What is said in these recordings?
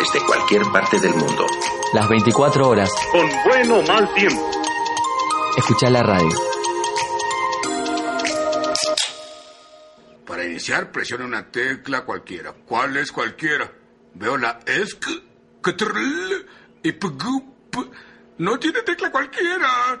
desde cualquier parte del mundo. Las 24 horas. Con bueno o mal tiempo. Escucha la radio. Para iniciar, presione una tecla cualquiera. ¿Cuál es cualquiera? Veo la ESC, KTRL y PGUP. No tiene tecla cualquiera.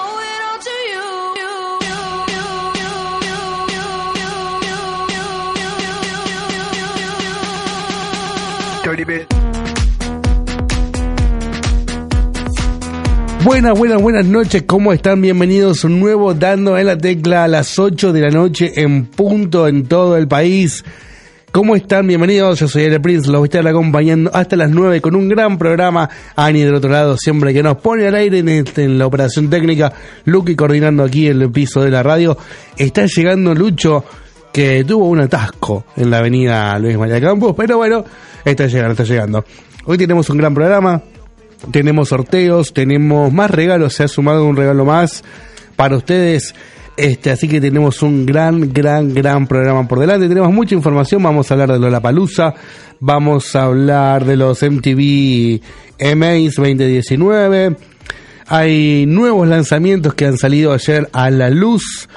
Buenas, buenas, buenas noches, ¿cómo están? Bienvenidos a un nuevo Dando en la Tecla a las 8 de la noche en punto en todo el país. ¿Cómo están? Bienvenidos, yo soy El Prince, los voy a estar acompañando hasta las 9 con un gran programa. Ani del otro lado, siempre que nos pone al aire en, este- en la operación técnica, Lucky coordinando aquí el piso de la radio. Está llegando Lucho, que tuvo un atasco en la avenida Luis María Campos, pero bueno, está llegando, está llegando. Hoy tenemos un gran programa, tenemos sorteos, tenemos más regalos, se ha sumado un regalo más para ustedes. Este, así que tenemos un gran, gran, gran programa por delante. Tenemos mucha información. Vamos a hablar de Lollapalooza, vamos a hablar de los MTV MAs 2019. Hay nuevos lanzamientos que han salido ayer a la luz.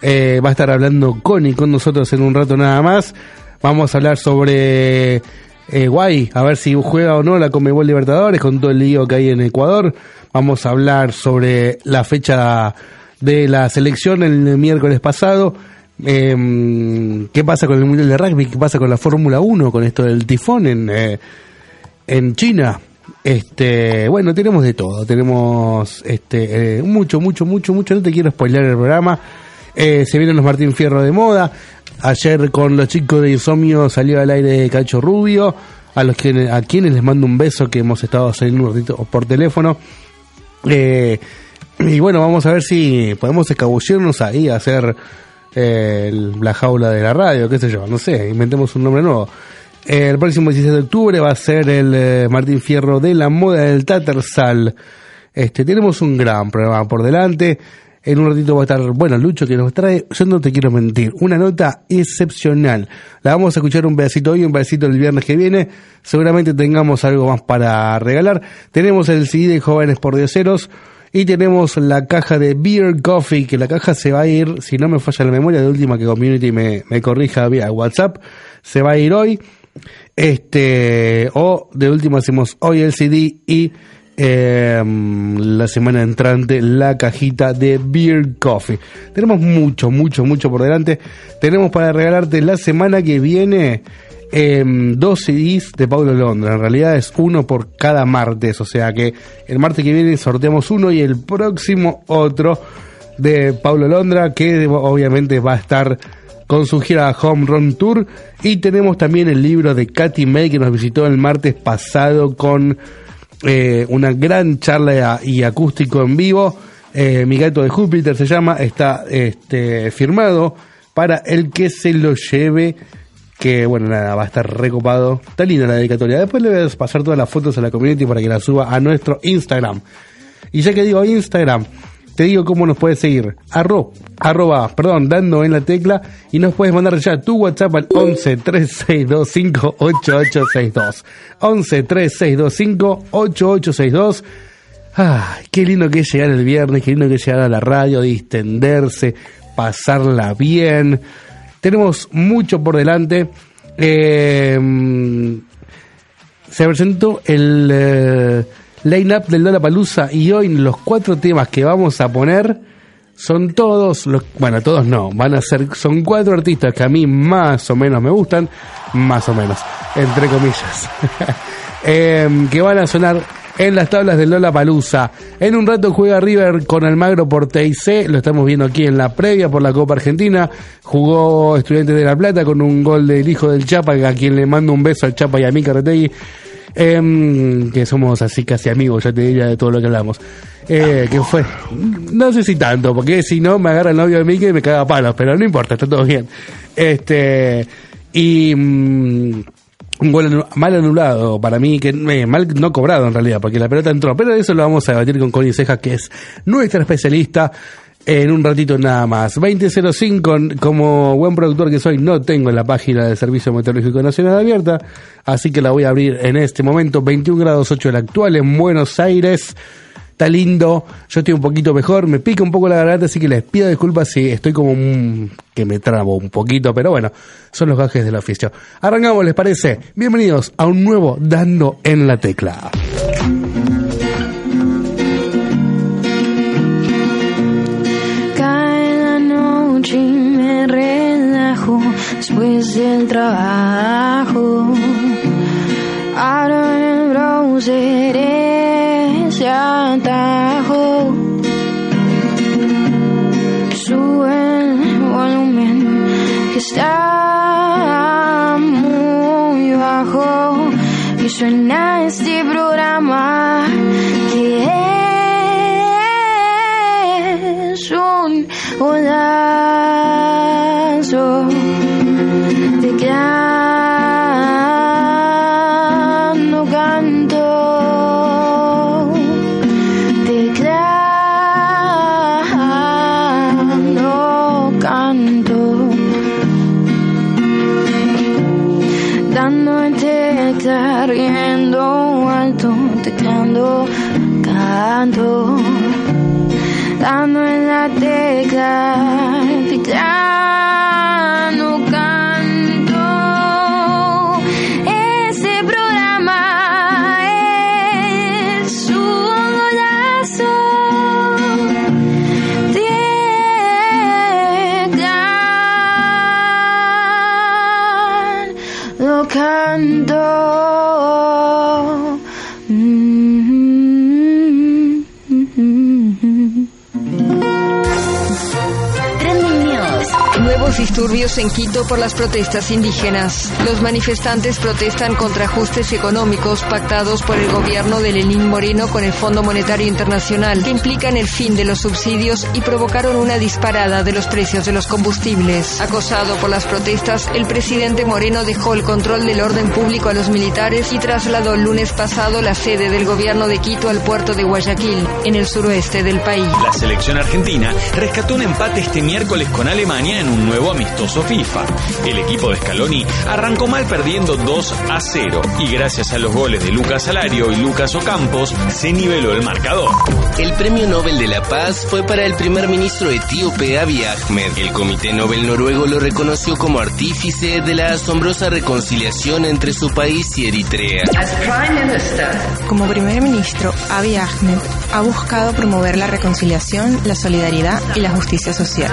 Eh, va a estar hablando Connie con nosotros en un rato nada más. Vamos a hablar sobre eh, Guay, a ver si juega o no la Comebol Libertadores con todo el lío que hay en Ecuador. Vamos a hablar sobre la fecha de la selección el miércoles pasado. Eh, ¿Qué pasa con el Mundial de Rugby? ¿Qué pasa con la Fórmula 1? Con esto del tifón en, eh, en China. Este, bueno, tenemos de todo. Tenemos este, eh, mucho, mucho, mucho, mucho. No te quiero spoiler el programa. Eh, se vienen los Martín Fierro de moda. Ayer con los chicos de Insomnio salió al aire Cacho Rubio. A los que, a quienes les mando un beso que hemos estado saliendo un ratito por teléfono. Eh, y bueno, vamos a ver si podemos escabullirnos ahí a hacer eh, la jaula de la radio, qué sé yo, no sé, inventemos un nombre nuevo. Eh, el próximo 16 de octubre va a ser el Martín Fierro de la moda del Tattersall. Este, tenemos un gran programa por delante. En un ratito va a estar, bueno, Lucho que nos trae, yo no te quiero mentir, una nota excepcional. La vamos a escuchar un pedacito hoy, un pedacito el viernes que viene. Seguramente tengamos algo más para regalar. Tenemos el CD de Jóvenes por Dioseros y tenemos la caja de Beer Coffee, que la caja se va a ir, si no me falla la memoria, de última que Community me, corrija vía WhatsApp, se va a ir hoy. Este, o de último hacemos hoy el CD y eh, la semana entrante la cajita de Beer Coffee. Tenemos mucho, mucho, mucho por delante. Tenemos para regalarte la semana que viene eh, dos CDs de Paulo Londra. En realidad es uno por cada martes. O sea que el martes que viene sorteamos uno y el próximo otro de Paulo Londra que obviamente va a estar con su gira Home Run Tour y tenemos también el libro de Katy May que nos visitó el martes pasado con eh, una gran charla y acústico en vivo. Eh, Mi gato de Júpiter se llama, está este, firmado para el que se lo lleve. Que bueno, nada, va a estar recopado. Está linda la dedicatoria. Después le voy a pasar todas las fotos a la community para que la suba a nuestro Instagram. Y ya que digo Instagram, te digo cómo nos puedes seguir. Arro, arroba, perdón, dando en la tecla y nos puedes mandar ya tu WhatsApp al 11 3625 8862. 11 3625 8862. Ay, qué lindo que es llegar el viernes, qué lindo que es llegar a la radio, distenderse, pasarla bien. Tenemos mucho por delante. Eh, se presentó el eh, line-up del Lollapalooza y hoy los cuatro temas que vamos a poner son todos los, bueno, todos no, van a ser, son cuatro artistas que a mí más o menos me gustan, más o menos, entre comillas, Em, que van a sonar en las tablas de Lola Palusa. En un rato juega River con Almagro por TIC, lo estamos viendo aquí en la previa por la Copa Argentina. Jugó Estudiantes de La Plata con un gol del hijo del Chapa, a quien le mando un beso al Chapa y a mí Carretegui. Em, que somos así casi amigos, ya te diría de todo lo que hablamos. Eh, que fue, no sé si tanto, porque si no me agarra el novio de Miki y me caga palos, pero no importa, está todo bien. Este, y mm, un gol mal anulado para mí, que eh, mal no cobrado en realidad, porque la pelota entró, pero eso lo vamos a debatir con Connie Ceja, que es nuestra especialista. En un ratito nada más. 2005, como buen productor que soy, no tengo la página del Servicio Meteorológico Nacional abierta, así que la voy a abrir en este momento. 21 grados 8 el actual en Buenos Aires. Está lindo, yo estoy un poquito mejor, me pica un poco la garganta, así que les pido disculpas si estoy como un, que me trabo un poquito, pero bueno, son los gajes del oficio. Arrancamos, ¿les parece? Bienvenidos a un nuevo Dando en la Tecla. Después del trabajo. Abro el browser ese atajo. Sube el volumen que está muy bajo y suena este programa que es un golazo de no canto. De no canto. Tecla riendo alto teclando canto. Dando en la tecla, Disturbios en Quito por las protestas indígenas. Los manifestantes protestan contra ajustes económicos pactados por el gobierno de Lenín Moreno con el Fondo Monetario Internacional, que implican el fin de los subsidios y provocaron una disparada de los precios de los combustibles. Acosado por las protestas, el presidente Moreno dejó el control del orden público a los militares y trasladó el lunes pasado la sede del gobierno de Quito al puerto de Guayaquil, en el suroeste del país. La selección argentina rescató un empate este miércoles con Alemania en un nuevo amistoso FIFA. El equipo de Scaloni arrancó mal perdiendo 2 a 0 y gracias a los goles de Lucas Alario y Lucas Ocampos se niveló el marcador. El premio Nobel de la Paz fue para el primer ministro etíope Abiy Ahmed. El Comité Nobel noruego lo reconoció como artífice de la asombrosa reconciliación entre su país y Eritrea. Como primer ministro, Abiy Ahmed ha buscado promover la reconciliación, la solidaridad y la justicia social.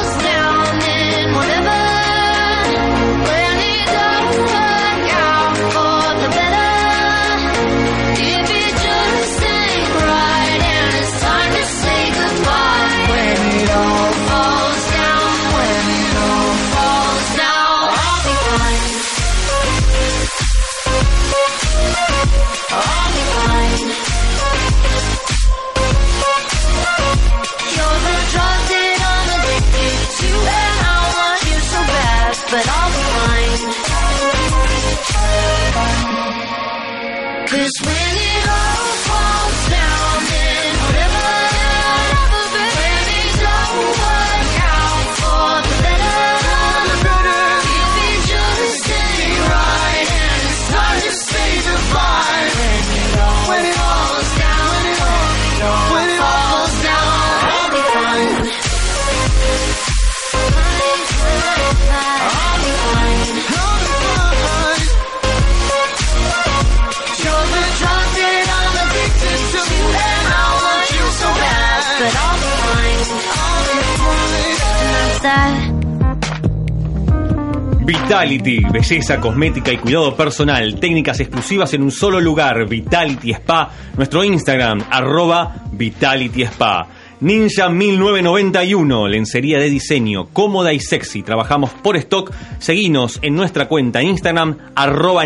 Vitality, belleza, cosmética y cuidado personal, técnicas exclusivas en un solo lugar, Vitality Spa, nuestro Instagram, arroba Vitality Spa. Ninja 1991, lencería de diseño, cómoda y sexy, trabajamos por stock, seguinos en nuestra cuenta Instagram, arroba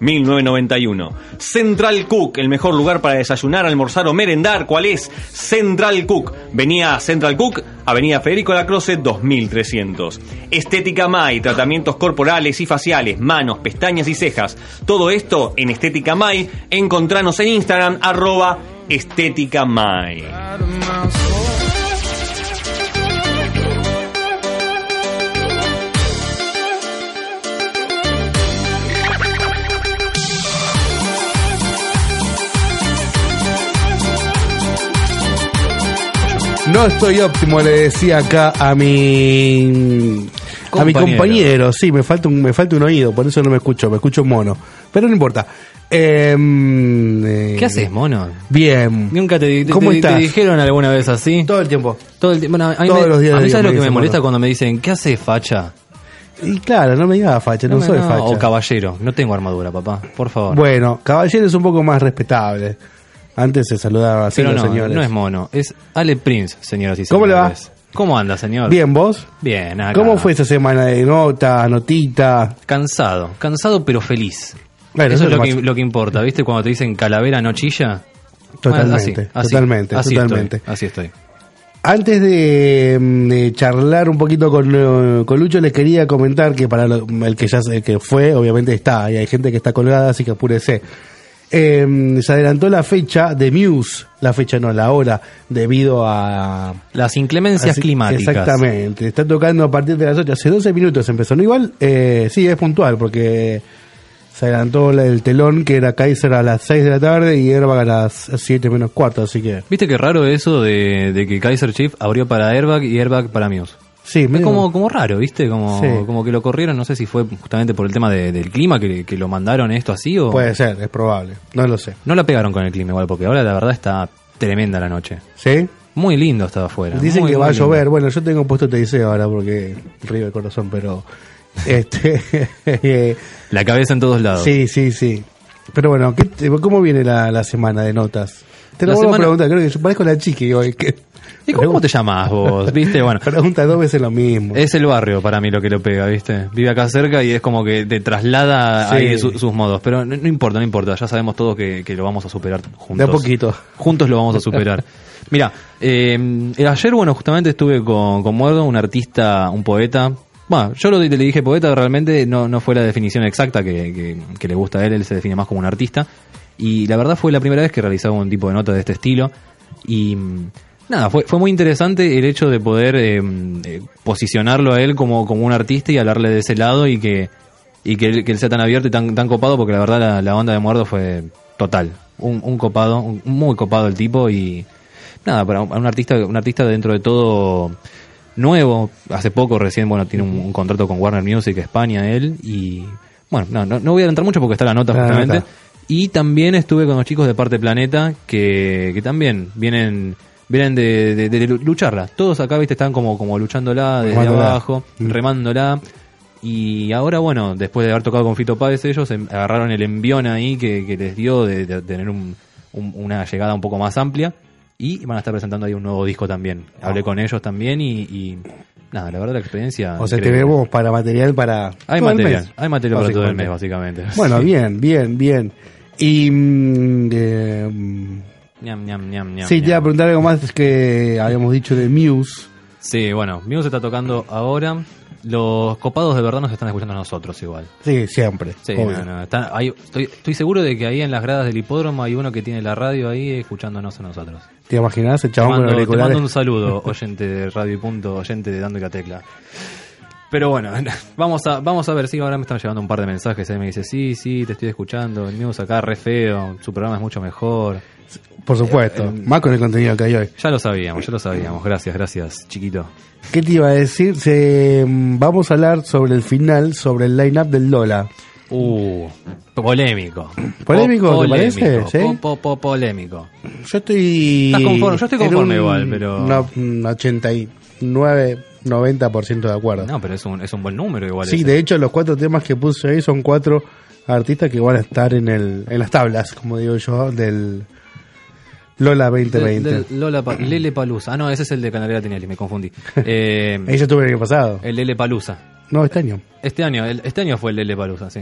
ninja.1991. Central Cook, el mejor lugar para desayunar, almorzar o merendar, ¿cuál es? Central Cook. Venía Central Cook, Avenida Federico Lacroce 2300. Estética Mai, tratamientos corporales y faciales, manos, pestañas y cejas. Todo esto en Estética Mai. Encontranos en Instagram, arroba Estética Mai. No estoy óptimo, le decía acá a mi a mi Compañero. Sí, me falta un me falta un oído, por eso no me escucho, me escucho mono. Pero no importa. Em, eh, ¿Qué haces, mono? Bien. Nunca te, te- ¿Cómo te- te estás? dijeron alguna vez así? Todo el tiempo. Todo el tiempo. Bueno, a mí Todos me- los días A mí sabes lo que me molesta mono. cuando me dicen, ¿qué hace facha? Y claro, no me digas facha, no, No, soy no, facha. O caballero. No tengo armadura, papá. Por favor. Bueno, caballero es un poco más respetable. Antes se saludaba así Pero los no, señores. no es mono. Es Ale Prince, señoras y señores. ¿Cómo le va? ¿Cómo anda, señor? Bien, ¿vos? Bien, acá. ¿Cómo fue esa semana de nota, notita? Cansado. Cansado pero feliz. Bueno, eso eso es lo que, lo que importa, ¿viste? Cuando te dicen calavera no chilla. Totalmente, Bueno, así, así, totalmente, así totalmente. Estoy, así estoy. Antes de, mm, de charlar un poquito con, con Lucho, les quería comentar que para lo- el que ya el que fue, obviamente está, y hay gente que está colgada, así que apúrese. Eh, se adelantó la fecha de Muse, la fecha no, la hora, debido a... Las inclemencias así- climáticas. Exactamente, está tocando a partir de las 8, hace 12 minutos empezó, no igual, eh, sí, es puntual, porque se adelantó la- el telón que era Kaiser a las 6 de la tarde y Airbag a las 7 menos cuarto, así que... ¿Viste qué raro eso de, de que Kaiser Chief abrió para Airbag y Airbag para Muse? Sí, Es medio- como, como raro, ¿viste? Como, Sí. como que lo corrieron, no sé si fue justamente por el tema de- del clima que, que lo mandaron esto así o... Puede ser, es probable, no lo sé. No la pegaron con el clima igual, porque ahora la verdad está tremenda la noche. ¿Sí? Muy lindo estaba afuera. Dicen muy, que va a lindo. llover. Bueno, yo tengo puesto TIC ahora porque río el corazón, pero. Este. La cabeza en todos lados. sí, sí, sí. Pero bueno, ¿qué ¿cómo viene la, la semana de notas? Te lo semana- a preguntar, creo que yo parezco la chiqui hoy. Que ¿Y cómo, te llamás vos? ¿Viste? Bueno, pregunta dos veces lo mismo. es el barrio para mí lo que lo pega, ¿viste? Vive acá cerca y es como que te traslada Sí. ahí su- sus modos. Pero no, no importa, no importa. Ya sabemos todos que, que lo vamos a superar juntos. De a poquito. Juntos lo vamos a superar. Mira, eh, el ayer, bueno, justamente estuve con, con Muerdo, un artista, un poeta. Bueno, yo lo, le dije poeta, realmente no, no fue la definición exacta que, que- que le gusta a él, él se define más como un artista. Y la verdad fue la primera vez que realizaba un tipo de nota de este estilo. Y mm, nada, fue, fue muy interesante el hecho de poder eh, eh, posicionarlo a él como, como un artista y hablarle de ese lado y que, y que, él, que él sea tan abierto y tan, tan copado, porque la verdad la, la onda de Muerdo fue total. Un, un copado, un- muy copado el tipo y nada, para un, un artista, un artista dentro de todo nuevo, hace poco recién, bueno, tiene un, un contrato con Warner Music España él y bueno, no, no, no voy a entrar mucho porque está la nota la justamente. nota. Y también estuve con los chicos de Parte Planeta que, que también vienen vienen de, de- de lucharla. Todos acá, viste, están como, como luchándola desde Remándola. abajo, Mm. remándola. Y ahora, bueno, después de haber tocado con Fito Páez, ellos em- agarraron el envión ahí que, que les dio de, de tener un- un- una llegada un poco más amplia. Y van a estar presentando ahí un nuevo disco también. Hablé con ellos también y, y nada, la verdad la experiencia. O sea, increíble. tenemos para material para. Hay todo el material, mes, hay material para todo el mes, básicamente. Bueno, Sí. bien, bien, bien. Y. mm, eh, Ñam, ñam, ñam, sí, te iba a preguntar algo más que habíamos dicho de Muse. Sí, bueno, Muse está tocando ahora. los copados de verdad nos están escuchando a nosotros igual. Sí, siempre. Sí, no, no, están- hay- estoy, estoy seguro de que ahí en las gradas del hipódromo hay uno que tiene la radio ahí escuchándonos a nosotros. ¿Te imaginas el Te chabón con mando, te mando un saludo, oyente de Radio y Punto, oyente de Dando y la Tecla. Pero bueno, vamos a, vamos a ver, sí, ahora me están llegando un par de mensajes, ahí me dice, sí, sí, te estoy escuchando, el news acá re feo, su programa es mucho mejor. Por supuesto, Eh, más con el contenido que hay hoy. Ya lo sabíamos, ya lo sabíamos, gracias, gracias, chiquito. ¿Qué te iba a decir? Se, mm, vamos a hablar sobre el final, sobre el line-up del Lola. Uh, polémico. ¿Polémico, Po- te parece? ¿Sí? Po- po- po- polémico. Yo estoy... Estás conforme, yo estoy conforme un- igual, pero- no, un 89, 90% de acuerdo. No, pero es un, es un buen número igual. Sí, ese. de hecho los cuatro temas que puse ahí son cuatro artistas que van a estar en, el, en las tablas, como digo yo, del Lola 2020. Del- del Lola Pa- Lele Palusa. Ah, no, ese es el de Canaria Tinelli, me confundí. Eh, Ella estuvo el año pasado. el Lele Palusa. No, este año. Este año, el- este año fue el Lele Palusa, sí.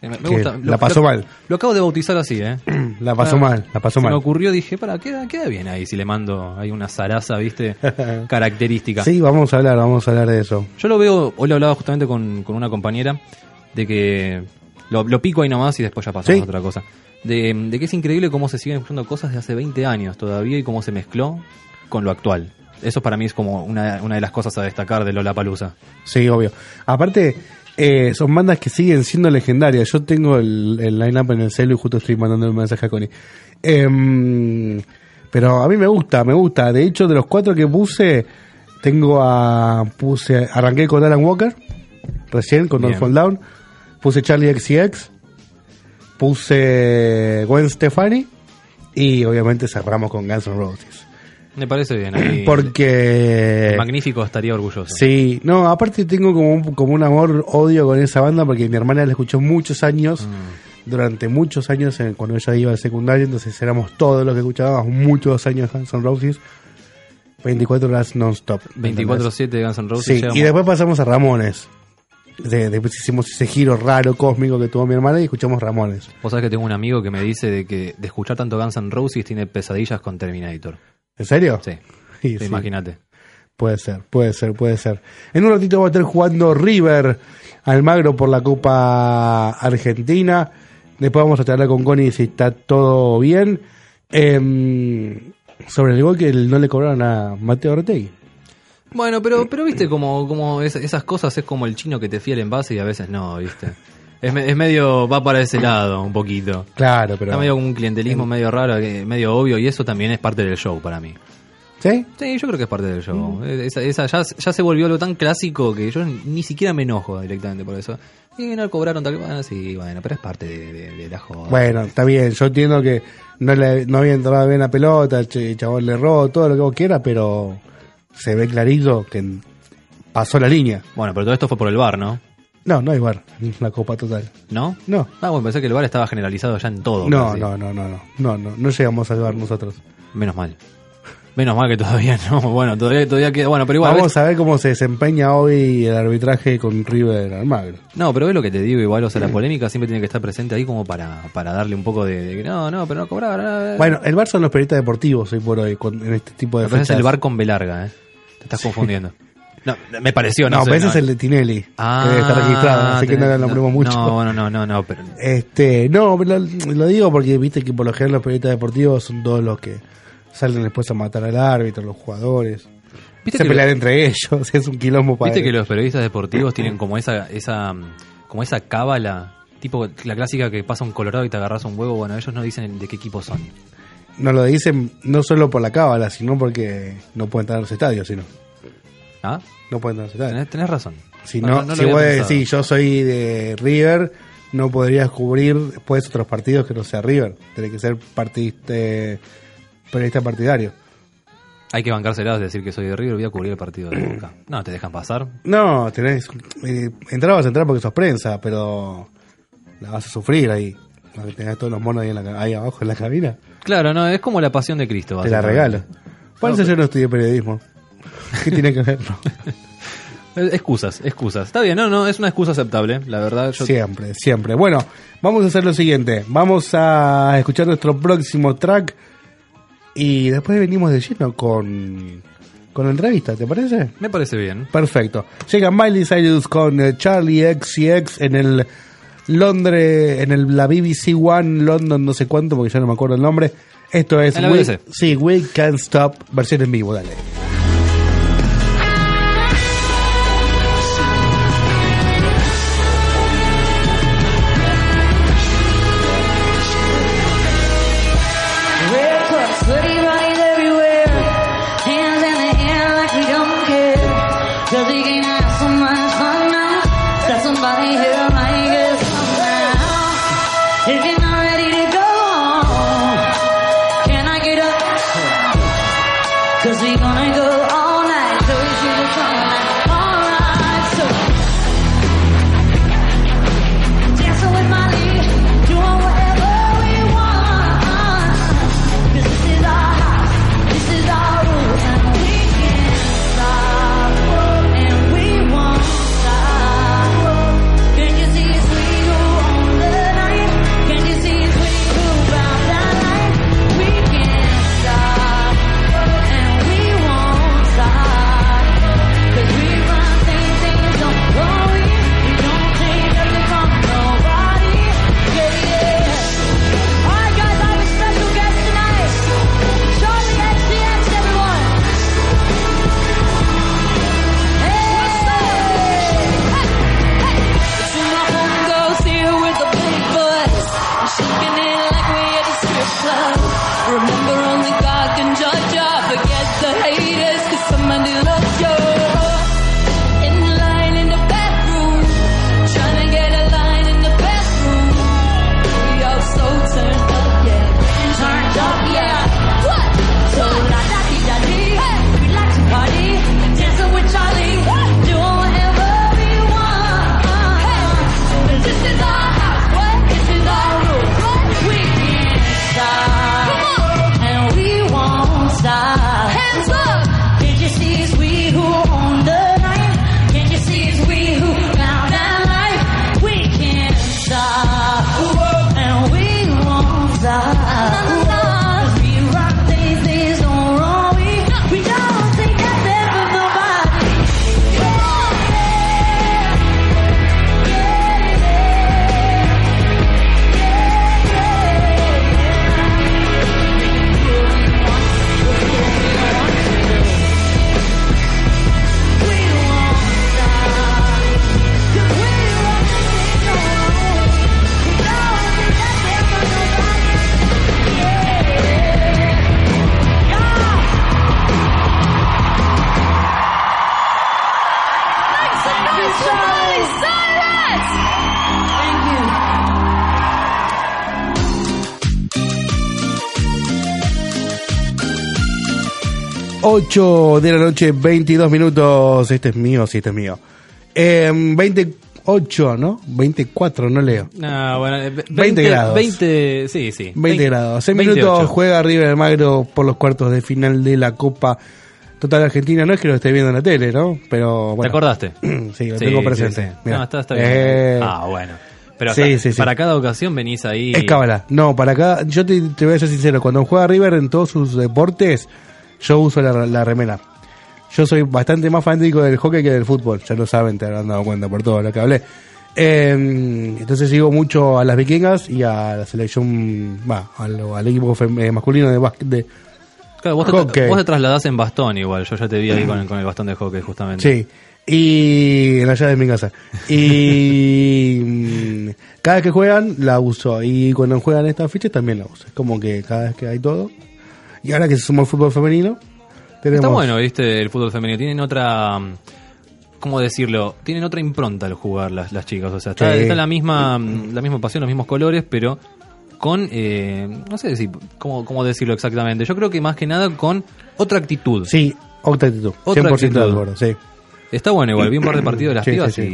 Sí, me, gusta. la pasó lo- mal. Lo acabo de bautizar así, ¿eh? La pasó mal, la pasó se mal. me ocurrió, dije, para, queda, queda bien ahí si le mando ahí una zaraza, ¿viste? Característica. Sí, vamos a hablar, vamos a hablar de eso. Yo lo veo, hoy lo hablaba justamente con, con una compañera, de que lo, lo pico ahí nomás y después ya pasamos Sí. a otra cosa. De, de que es increíble cómo se siguen escuchando cosas de hace 20 años todavía y cómo se mezcló con lo actual. Eso para mí es como una, una de las cosas a destacar de Lola Palusa. Sí, obvio. Aparte, eh, son bandas que siguen siendo legendarias. Yo tengo el, el line-up en el celu y justo estoy mandando un mensaje a Connie. Em, pero a mí me gusta, me gusta. De hecho, de los cuatro que puse, tengo a. puse Arranqué con Alan Walker, recién, con Don't. Fall Down. Puse Charlie XCX. Puse Gwen Stefani. Y obviamente cerramos con Guns N' Roses. Me parece bien. ahí Porque. Magnífico estaría orgulloso. Sí, no, aparte tengo como un, como un amor odio con esa banda porque mi hermana la escuchó muchos años, Mm. durante muchos años en- cuando ella iba al secundario, entonces éramos todos los que escuchábamos muchos años Guns N' Roses, 24 horas non-stop. 24-7 de Guns N' Roses. Sí, y después pasamos a Ramones. De- después hicimos ese giro raro, cósmico que tuvo mi hermana y escuchamos Ramones. Vos sabés que tengo un amigo que me dice de que de escuchar tanto Guns N' Roses tiene pesadillas con Terminator. ¿En serio? Sí. Sí, Sí, sí. Imagínate. Puede ser, puede ser, puede ser. En un ratito va a estar jugando River Almagro por la Copa Argentina. Después vamos a charlar con Connie si está todo bien. Em, sobre el gol que no le cobraron a Mateo Ortegui. Bueno, pero, pero viste como, como es- esas cosas es como el chino que te fía el envase y a veces no, viste. Es, me- es medio, va para ese lado un poquito. Claro, pero. Está medio como un clientelismo medio raro, que- medio obvio y eso también es parte del show para mí. ¿Sí? Sí, yo creo que es parte del show. Esa, esa ya, ya se volvió algo tan clásico que yo ni siquiera me enojo directamente por eso. Y no cobraron tal bueno, sí, bueno, pero es parte de, de- de la joda. Bueno, está bien. Yo entiendo que no, le, no había entrado bien la pelota, el ch- el chabón le erró, todo lo que vos quieras, pero se ve clarito que pasó la línea. Bueno, pero todo esto fue por el bar, ¿no? No, no hay bar, la copa total. ¿No? No. Ah, bueno, pensé que el bar estaba generalizado ya en todo. No, casi. no, no, no, no, no, no, no llegamos al bar nosotros. Menos mal. Menos mal que todavía no. Bueno, todavía, todavía queda. Bueno, pero igual. Vamos a ver cómo se desempeña hoy el arbitraje con River Almagro. No, pero es lo que te digo, igual, o sea, la polémica siempre tiene que estar presente ahí como para, para darle un poco de, de que no, no, pero no no. Bueno, el bar son los periodistas deportivos hoy por hoy, con- en este tipo de parece fechas. el bar con B larga, ¿eh? Te estás confundiendo. No, me pareció, no, No, sé, pero ese no. es el de Tinelli, Ah, que debe estar registrado, así que no lo nombremos mucho. No, no, no, no, pero. Este, no, lo, lo digo porque viste que por lo general los periodistas deportivos son todos los que salen después a matar al árbitro, los jugadores. ¿Viste se que pelean lo- entre ellos, es un quilombo para Viste que los periodistas deportivos tienen como esa, esa, como esa cábala, tipo la clásica que pasa un colorado y te agarras un huevo, bueno, ellos no dicen de qué equipo son. No lo dicen no solo por la cábala, sino porque no pueden estar en los estadios, sino. ¿Ah? No pueden estar en los estadios. Tenés, tenés razón. Si No, si vos decís yo soy de River, no podrías cubrir después otros partidos que no sea River. Tenés que ser partidista, periodista partidario. Hay que bancárselas, decir que soy de River, voy a cubrir el partido de Boca. No, te dejan pasar. No, tenés. Eh, entrar vas a entrar porque sos prensa, pero la vas a sufrir ahí. Tenés todos los monos ahí, en la ahí abajo en la cabina. Claro, no, es como la pasión de Cristo. Te la regalo. Por eso yo no estudié periodismo. ¿Qué tiene que ver? Eh, Excusas, excusas. Está bien, no, no, es una excusa aceptable, la verdad. Yo... Siempre, siempre. Bueno, vamos a hacer lo siguiente. Vamos a escuchar nuestro próximo track. Y después venimos de lleno con con la entrevista, ¿te parece? Me parece bien. Perfecto. Llega Miley Cyrus con eh, Charlie XCX en el Londres, en el, la BBC One London, no sé cuánto, porque ya no me acuerdo el nombre. Esto es We- sí, We Can't Stop, versión en vivo, dale. 8 de la noche, 22 minutos. Este es mío, sí, este es mío. Eh, 28, ¿no? 24, no leo. No, bueno, eh, ve- 20 grados. 20, sí, sí. 20 grados. 6 28. minutos juega River Almagro por los cuartos de final de la Copa Total Argentina. No es que lo esté viendo en la tele, ¿no? Pero bueno. ¿Te acordaste? sí, lo Sí, tengo presente. sí. No, está, está bien. Eh, Ah, bueno. Pero Sí, sí, sí. para cada ocasión venís ahí. Es cábala. No, para acá, yo te, te voy a ser sincero, cuando juega River en todos sus deportes, yo uso la, la remera. Yo soy bastante más fanático del hockey que del fútbol, ya lo saben, te habrán dado cuenta por todo lo que hablé. Eh, entonces sigo mucho a las vikingas y a la selección, va, al, al equipo eh, masculino de básquet. De, Claro, vos, te, hockey. vos te trasladás en bastón igual. Yo ya te vi ahí con, el- con el bastón de hockey, justamente. Sí. Y en la llave de mi casa. Y mm, cada vez que juegan la uso. Y cuando juegan estas fichas también la uso. Es como que cada vez que hay todo. Y ahora que se sumó el fútbol femenino, tenemos. Está bueno, viste, el fútbol femenino. Tienen otra. ¿Cómo decirlo? Tienen otra impronta al jugar las, las chicas. O sea, está, Sí. está la misma la misma pasión, los mismos colores, pero con. eh, no sé decir, cómo, cómo decirlo exactamente. Yo creo que más que nada con otra actitud. Sí, otra actitud. Otra 100% actitud. de acuerdo, sí. Está bueno, igual. Vi un par de partidos de las Sí, pibas sí, sí.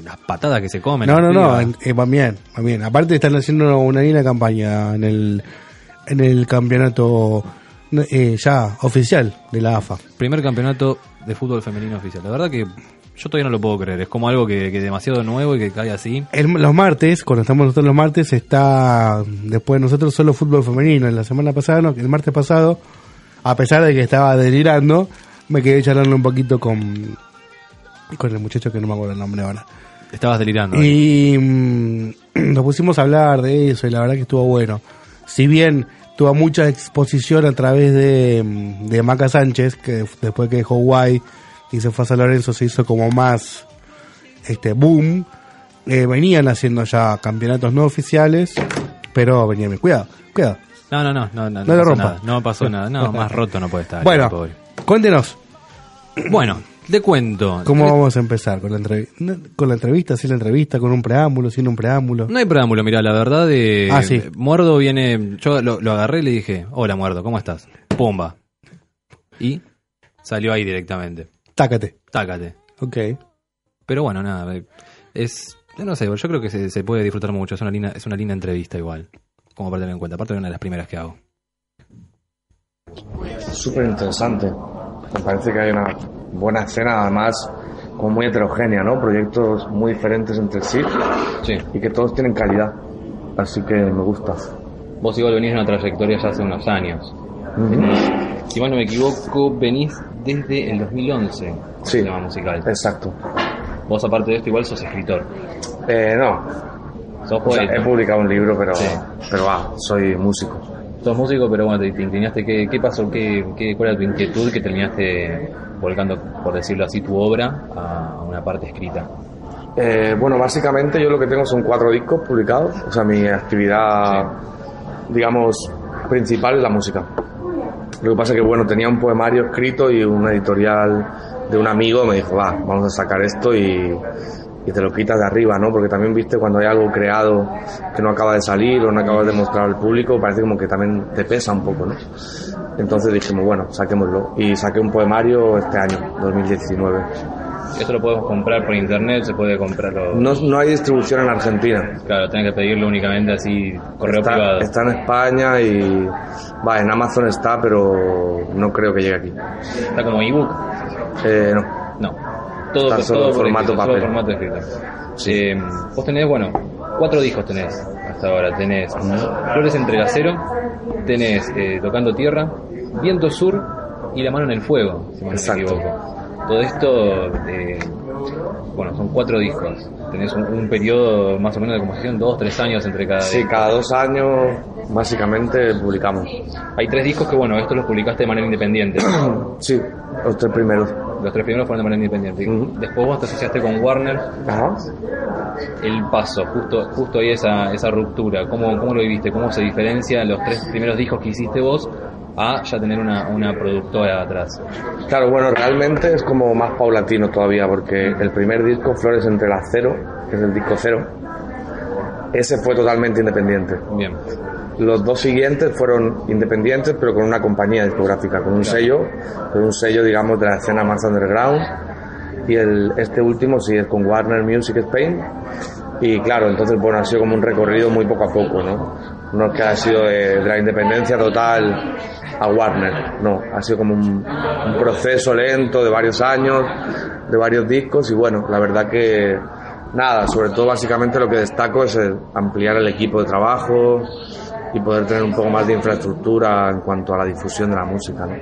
y las patadas que se comen. No, no, no, eh, van bien, van bien. Aparte están haciendo una linda campaña en el, en el campeonato eh, ya oficial de la AFA. Primer campeonato de fútbol femenino oficial. La verdad que yo todavía no lo puedo creer. Es como algo que, que demasiado nuevo y que cae así. El- los martes, cuando estamos nosotros los martes, está después de nosotros solo fútbol femenino. En la semana pasada, no, el martes pasado, a pesar de que estaba delirando, me quedé charlando un poquito con, con el muchacho que no me acuerdo el nombre ahora. Estabas delirando. Y mm, nos pusimos a hablar de eso y la verdad que estuvo bueno. Si bien tuvo mucha exposición a través de, mm, de Maca Sánchez, que después que dejó Guay y se fue a San Lorenzo se hizo como más este boom, eh, venían haciendo ya campeonatos no oficiales, pero venían, cuidado, cuidado. No, no, no, no, no, No pasó nada. No pasó nada. No, más roto no puede estar. Bueno, cuéntenos, Bueno, te cuento. ¿cómo vamos a empezar con la entrevista? ¿Con la entrevista? ¿Sin la entrevista? ¿Con un preámbulo? ¿Sin un preámbulo? No hay preámbulo, mira, la verdad de Ah, sí. Muerdo viene, yo lo, lo agarré y le dije, hola Muerdo, ¿cómo estás? Pumba. Y salió ahí directamente. Tácate. Tácate. Ok. Pero bueno, nada, eh, es, yo no sé, yo creo que se, se puede disfrutar mucho, es una linda, es una linda entrevista igual, como para tener en cuenta, aparte de una de las primeras que hago. súper interesante. Me parece que hay una buena escena, además, como muy heterogénea, ¿no? Proyectos muy diferentes entre sí, y que todos tienen calidad. Así que me gusta. Vos igual venís de una trayectoria ya hace unos años. Si mal no me equivoco, venís desde el 2011. Sí. Tema musical. Exacto. Vos aparte de esto igual sos escritor. Eh, no. Sos O sea, he publicado un libro, pero, pero va, soy músico. Sos músico, pero bueno, te, te inclinaste, ¿qué, qué pasó? ¿Qué, qué, ¿Cuál era tu inquietud que terminaste volcando, por decirlo así, tu obra a una parte escrita? Eh, bueno, básicamente yo lo que tengo son cuatro discos publicados. O sea, mi actividad, digamos, principal es la música. Lo que pasa es que, bueno, tenía un poemario escrito y una editorial de un amigo me dijo, va, vamos a sacar esto y, y te lo quitas de arriba, ¿no? Porque también, viste, cuando hay algo creado que no acaba de salir o no acaba de mostrar al público, parece como que también te pesa un poco, ¿no? Entonces dijimos, bueno, saquémoslo. Y saqué un poemario este año, 2019. Esto lo podemos comprar por internet, se puede comprarlo. No, no hay distribución en Argentina. Claro, tenés que pedirlo únicamente así, correo está, privado. está en España y va, en Amazon está, pero no creo que llegue aquí. Está como ebook. Eh, no. No. Todo, Está solo todo en formato escrito, papel. Solo formato escrito. Eh, vos tenés, bueno, cuatro discos tenés hasta ahora. Tenés Flores Entregacero, tenés eh, Tocando Tierra, Viento Sur y La Mano en el Fuego, si mal no me equivoco. Todo esto, eh, bueno, son cuatro discos. Tenés un, un periodo más o menos de composición, dos, tres años entre cada Sí, disco. cada dos años básicamente publicamos. Hay tres discos que, bueno, estos los publicaste de manera independiente. sí, los tres primeros. Los tres primeros fueron de manera independiente. Después vos te asociaste con Warner. El paso, justo, justo ahí esa, esa ruptura. ¿Cómo, ¿Cómo lo viviste? ¿Cómo se diferencia los tres primeros discos que hiciste vos a ya tener una, una productora atrás? Claro, bueno, realmente es como más paulatino todavía, porque el primer disco, Flores entre el acero, que es el disco cero, ese fue totalmente independiente. Bien. Los dos siguientes fueron independientes, pero con una compañía discográfica, con un sello, con un sello, digamos, de la escena más underground. Y el, este último sí es con Warner Music Spain. Y claro, entonces, bueno, ha sido como un recorrido muy poco a poco, ¿no? No es que ha sido de, de la independencia total a Warner, no, ha sido como un, un proceso lento de varios años, de varios discos y bueno, la verdad que nada, sobre todo básicamente lo que destaco es el ampliar el equipo de trabajo y poder tener un poco más de infraestructura en cuanto a la difusión de la música, ¿no?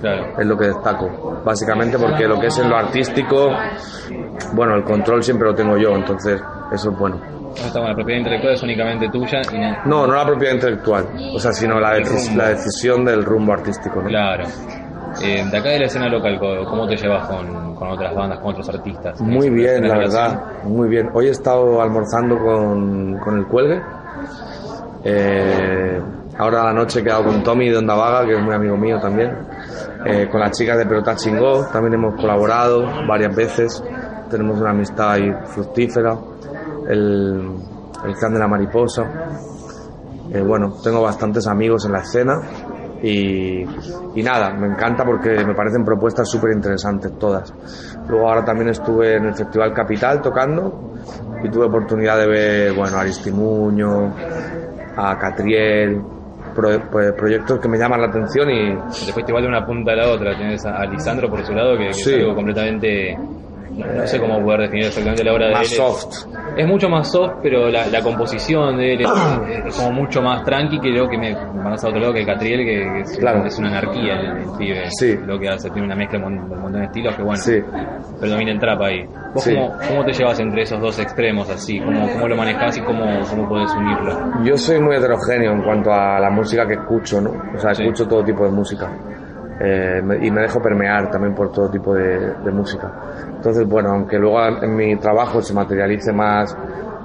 Claro. Es lo que destaco, básicamente porque lo que es en lo artístico, bueno, el control siempre lo tengo yo, entonces eso es bueno. Está bueno, la propiedad intelectual es únicamente tuya y na- No, no la propiedad intelectual, o sea, sino la, decis- la decisión del rumbo artístico, ¿no? Claro. Eh, de acá de la escena local, ¿cómo te llevas con, con otras bandas, con otros artistas? Muy ¿Tenés bien, la relación? verdad, muy bien. Hoy he estado almorzando con, con el Cuelgue. Eh, ahora a la noche he quedado con Tommy de Onda Vaga, que es muy amigo mío también. Eh, con las chicas de Pelota Chingó también hemos colaborado varias veces. Tenemos una amistad ahí fructífera. El, el Clan de la Mariposa. Eh, bueno, tengo bastantes amigos en la escena. Y, y nada, me encanta porque me parecen propuestas súper interesantes todas. Luego ahora también estuve en el Festival Capital tocando y tuve oportunidad de ver, bueno, Aristimuño, a Catriel, pro- pues, proyectos que me llaman la atención y El festival de una punta a la otra, tenés a a Lisandro por su lado, que, que Sí. es algo completamente no sé cómo poder definir exactamente la obra de Más él. soft. Es mucho más soft, pero la, la composición de él es, como mucho más tranqui que lo que me pasa a otro lado que Catriel, que, que es, Claro. es una anarquía el, el pibe. Sí. Lo que hace, tiene una mezcla de un montón de estilos que bueno, Sí. predomina el trap ahí. ¿Vos Sí. cómo, cómo te llevas entre esos dos extremos así? ¿Cómo, cómo lo manejás y cómo, cómo podés unirlo? Yo soy muy heterogéneo en cuanto a la música que escucho, ¿no? O sea, escucho todo tipo de música. Eh, y me dejo permear también por todo tipo de, de música. Entonces, bueno, aunque luego en mi trabajo se materialice más,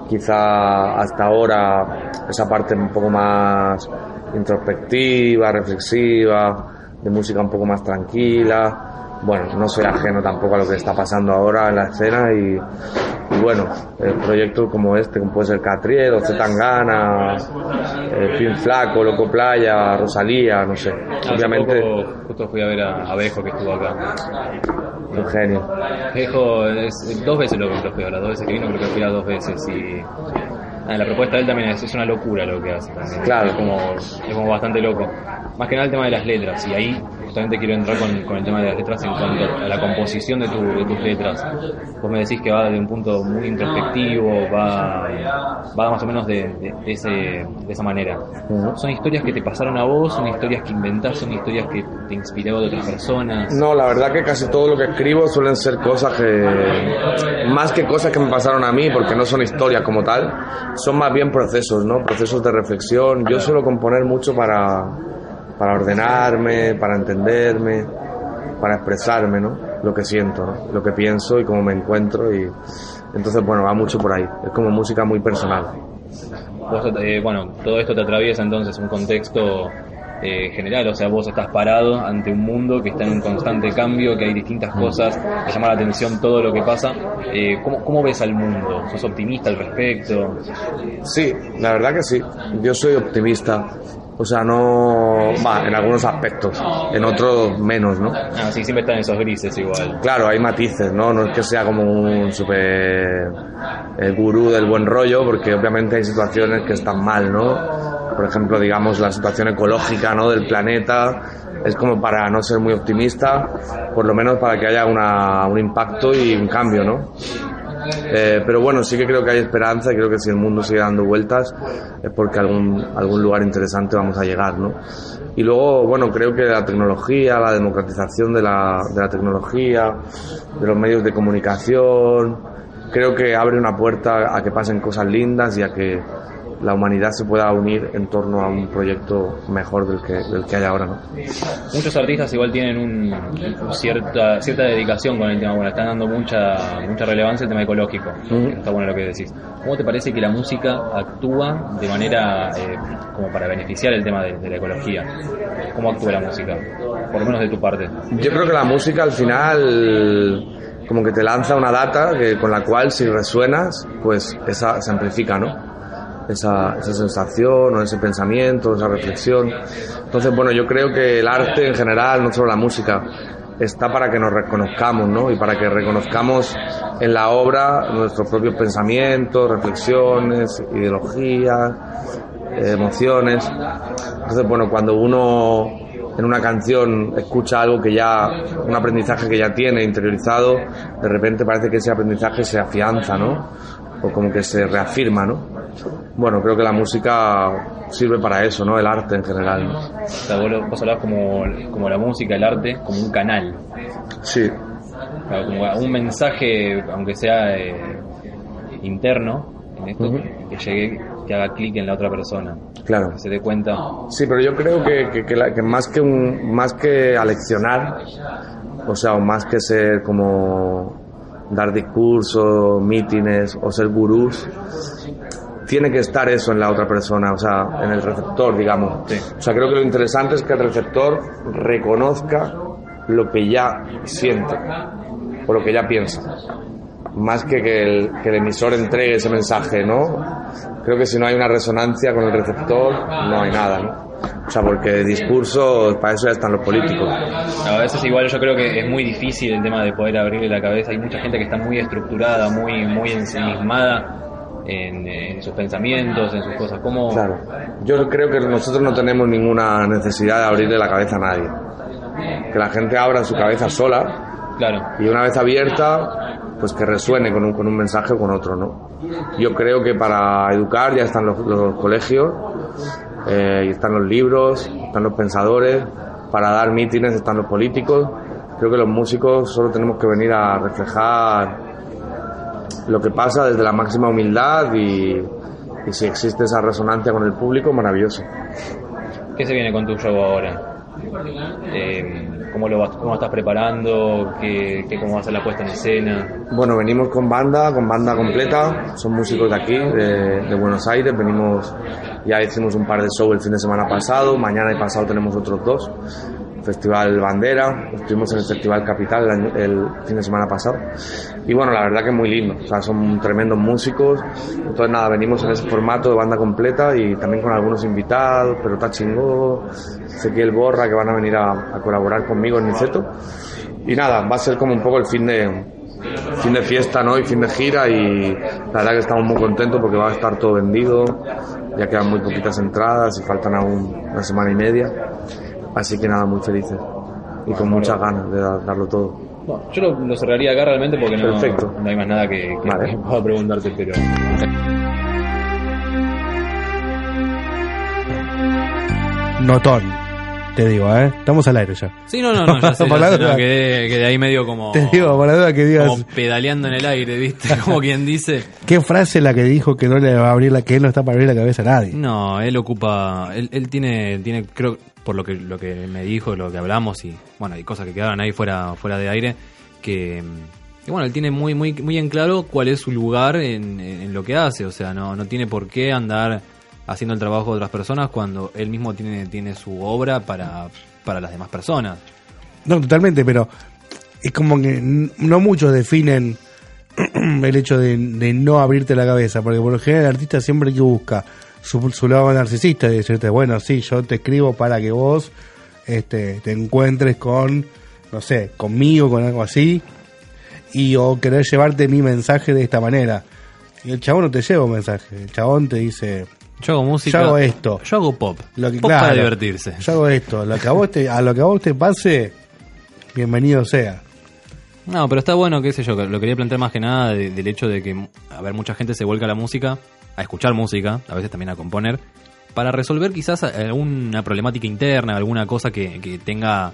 quizá hasta ahora, esa parte un poco más introspectiva, reflexiva, de música un poco más tranquila. Bueno, no soy ajeno tampoco a lo que está pasando ahora en la escena y, y bueno, eh, proyectos como este, como puede ser Catriel, o Zetangana, eh, Fin Flaco, Loco Playa, Rosalía, no sé. Hace Obviamente, poco, justo fui a ver a, a Bejo que estuvo acá. un genio. Bejo, es, dos veces lo, lo fui a ver, dos veces que vino creo que fui a dos veces y... ah, la propuesta de él también es, es una locura lo que hace también. Claro. Es como, es como bastante loco. Más que nada el tema de las letras y ahí justamente quiero entrar con, con el tema de las letras en cuanto a la composición de, tu, de tus letras. Vos me decís que va de un punto muy introspectivo, va, va más o menos de, de- de ese, de esa manera. ¿Son historias que te pasaron a vos? ¿Son historias que inventás? ¿Son historias que te inspiró de otras personas? No, la verdad que casi todo lo que escribo suelen ser cosas que, más que cosas que me pasaron a mí, porque no son historias como tal, son más bien procesos, ¿no? Procesos de reflexión. Yo suelo componer mucho para, para ordenarme, para entenderme, para expresarme, ¿no? Lo que siento, ¿no? Lo que pienso y cómo me encuentro y entonces, bueno, va mucho por ahí. Es como música muy personal. Vos, eh, bueno, todo esto te atraviesa entonces un contexto eh, general, o sea, vos estás parado ante un mundo que está en un constante cambio, que hay distintas cosas, te llama la atención todo lo que pasa. Eh, ¿cómo, ¿Cómo ves al mundo? ¿Sos optimista al respecto? Sí, la verdad que sí. Yo soy optimista. O sea, no... Va, en algunos aspectos. En otros menos, ¿no? Ah, sí, siempre están esos grises igual. Claro, hay matices, ¿no? No es que sea como un super eh, gurú del buen rollo, porque obviamente hay situaciones que están mal, ¿no? Por ejemplo, digamos, la situación ecológica, ¿no? Del planeta. Es como para no ser muy optimista, por lo menos para que haya una, un impacto y un cambio, ¿no? Eh, pero bueno, sí que creo que hay esperanza y creo que si el mundo sigue dando vueltas es porque algún, algún lugar interesante vamos a llegar, ¿no? Y luego, bueno, creo que la tecnología, la democratización de la, de la tecnología, de los medios de comunicación, creo que abre una puerta a que pasen cosas lindas y a que la humanidad se pueda unir en torno a un proyecto mejor del que, del que hay ahora, ¿no? Muchos artistas igual tienen un, cierta cierta dedicación con el tema, bueno, están dando mucha mucha relevancia al tema ecológico. Está bueno lo que decís. ¿Cómo te parece que la música actúa de manera eh, como para beneficiar el tema de, de la ecología? ¿Cómo actúa la música? Por lo menos de tu parte. Yo creo que la música al final como que te lanza una data que, con la cual si resuenas, pues esa se amplifica, ¿no? Esa, esa sensación o ese pensamiento, esa reflexión. Entonces, bueno, yo creo que el arte en general, no solo la música, está para que nos reconozcamos, ¿no? Y para que reconozcamos en la obra nuestros propios pensamientos, reflexiones, ideologías, emociones. Entonces, bueno, cuando uno en una canción escucha algo que ya, un aprendizaje que ya tiene interiorizado, de repente parece que ese aprendizaje se afianza, ¿no? O como que se reafirma, ¿no? Bueno, creo que la música sirve para eso, ¿no? El arte en general. ¿no? O sea, vos, vos hablabas como, como la música, el arte, como un canal. Sí. Claro, como un mensaje, aunque sea eh, interno, en esto, Ujú. que llegue, que haga clic en la otra persona. Claro. Que se dé cuenta. Sí, pero yo creo que, que, que la- que más que un, más que aleccionar, o sea, o más que ser como dar discursos, mítines o ser gurús, tiene que estar eso en la otra persona, o sea, en el receptor, digamos. O sea, creo que lo interesante es que el receptor reconozca lo que ya siente o lo que ya piensa, más que que el, que el emisor entregue ese mensaje, ¿no? Creo que si no hay una resonancia con el receptor, no hay nada, ¿no? O sea, porque discursos, para eso ya están los políticos. A veces igual yo creo que es muy difícil el tema de poder abrirle la cabeza. Hay mucha gente que está muy estructurada, muy, muy ensimismada en, en sus pensamientos, en sus cosas. ¿Cómo, Claro. Yo creo que nosotros no tenemos ninguna necesidad de abrirle la cabeza a nadie. Que la gente abra su cabeza sola Claro. y una vez abierta pues que resuene con un, con un mensaje o con otro, ¿no? Yo creo que para educar ya están los, los colegios, eh, y están los libros, están los pensadores, para dar mítines están los políticos. Creo que los músicos solo tenemos que venir a reflejar lo que pasa desde la máxima humildad y, y si existe esa resonancia con el público, maravilloso. ¿Qué se viene con tu show ahora? Eh, ¿cómo, lo vas, ¿Cómo estás preparando? ¿Qué, qué, ¿Cómo va a ser la puesta en escena? Bueno, venimos con banda, con banda completa. Son músicos de aquí, de, de Buenos Aires. Venimos, ya hicimos un par de shows el fin de semana pasado. Mañana y pasado tenemos otros dos. Festival Bandera, estuvimos en el Festival Capital el, año- el fin de semana pasado. Y bueno, la verdad que es muy lindo, o sea, son tremendos músicos. Entonces nada, venimos en ese formato de banda completa y también con algunos invitados, pero está chingó, Ezequiel Borra, que van a venir a, a colaborar conmigo en Niceto. Y nada, va a ser como un poco el fin de, fin de fiesta, ¿no? Y fin de gira y la verdad que estamos muy contentos porque va a estar todo vendido, ya quedan muy poquitas entradas y faltan aún una semana y media. Así que nada, muy felices y con muchas ganas de da- darlo todo. Bueno, yo lo, lo cerraría acá realmente porque no, Perfecto. no hay más nada que, que Vale. pueda preguntarte, pero... Notón, te digo, ¿eh? Estamos al aire ya. Sí, no, no, no, ya sé, ya la sé, no, quedé, quedé ahí medio como... Te digo, por la duda que digas, Como pedaleando en el aire, ¿viste? Como quien dice... ¿qué frase la que dijo que no le va a abrir la, que él no está para abrir la cabeza a nadie? No, él ocupa, él, él tiene, tiene, creo, por lo que lo que me dijo, lo que hablamos y bueno, hay cosas que quedaron ahí fuera, fuera de aire, que, bueno, él tiene muy, muy, muy en claro cuál es su lugar en, en lo que hace, o sea, no, no tiene por qué andar haciendo el trabajo de otras personas cuando él mismo tiene, tiene su obra para, para las demás personas. No, totalmente, pero es como que no muchos definen el hecho de, de no abrirte la cabeza, porque por lo general el artista siempre que busca su, su lado narcisista y decirte, bueno, sí, yo te escribo para que vos este, te encuentres con, no sé, conmigo, con algo así, y o querer llevarte mi mensaje de esta manera. Y el chabón no te lleva un mensaje, el chabón te dice, Yo hago música. yo hago esto. Yo hago pop. Lo que, pop claro, para divertirse. Yo hago esto. Lo que a, vos te, a lo que a vos te pase, bienvenido sea. No, pero está bueno, qué sé yo, lo quería plantear más que nada de- del hecho de que, a ver, mucha gente se vuelca a la música, a escuchar música, a veces también a componer, para resolver quizás alguna problemática interna, alguna cosa que, que tenga,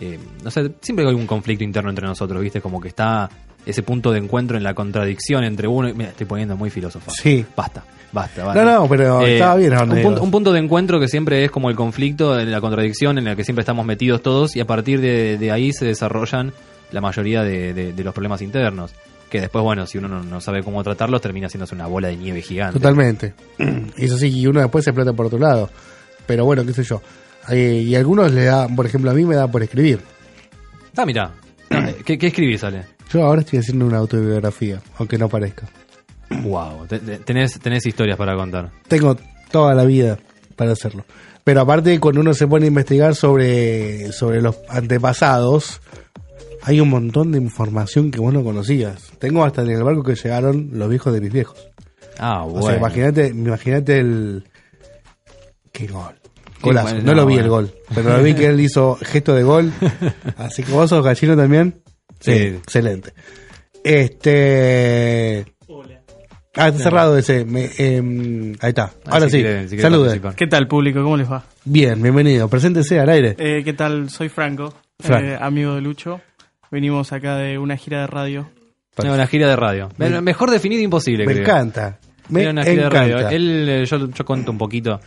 eh, no sé, siempre hay algún conflicto interno entre nosotros, ¿viste? Como que está ese punto de encuentro en la contradicción entre uno y... Mira, estoy poniendo muy filósofo. Sí. Basta, basta. basta. No, no, pero estaba bien un, punto, un punto de encuentro que siempre es como el conflicto, la contradicción en la que siempre estamos metidos todos y a partir de, de ahí se desarrollan la mayoría de, de- de los problemas internos. Que después, bueno, si uno no, no sabe cómo tratarlos, termina haciéndose una bola de nieve gigante. Totalmente. Y Eso sí, y uno después se explota por otro lado. Pero bueno, qué sé yo. Eh, y a algunos le da, por ejemplo, a mí me da por escribir. Ah, mira. ¿Qué, ¿Qué escribís, Ale? Yo ahora estoy haciendo una autobiografía, aunque no parezca. Wow, tenés, tenés historias para contar. Tengo toda la vida para hacerlo. Pero aparte, cuando uno se pone a investigar sobre, sobre los antepasados, hay un montón de información que vos no conocías. Tengo hasta en el barco que llegaron los viejos de mis viejos. Ah, O bueno. sea, imagínate, imagínate el... ¡Qué gol! Golazo. bueno, no, no, lo vi bueno. el gol, pero lo vi que él hizo gesto de gol. Así que vos sos gallino también. Sí, Sí. excelente. Este... Ah, está cerrado ese. me- em, ahí está. Ah, Ahora sí. participar. ¿Qué tal, público? ¿Cómo les va? Bien, bienvenido. Preséntese al aire. Eh, ¿Qué tal? Soy Franco, Franco. eh, amigo de Lucho. Venimos acá de una gira de radio. No, una gira de radio. Me- Mejor definido imposible, Me creo. encanta. Me Era una gira de encanta. radio. Él, eh, yo, yo cuento un poquito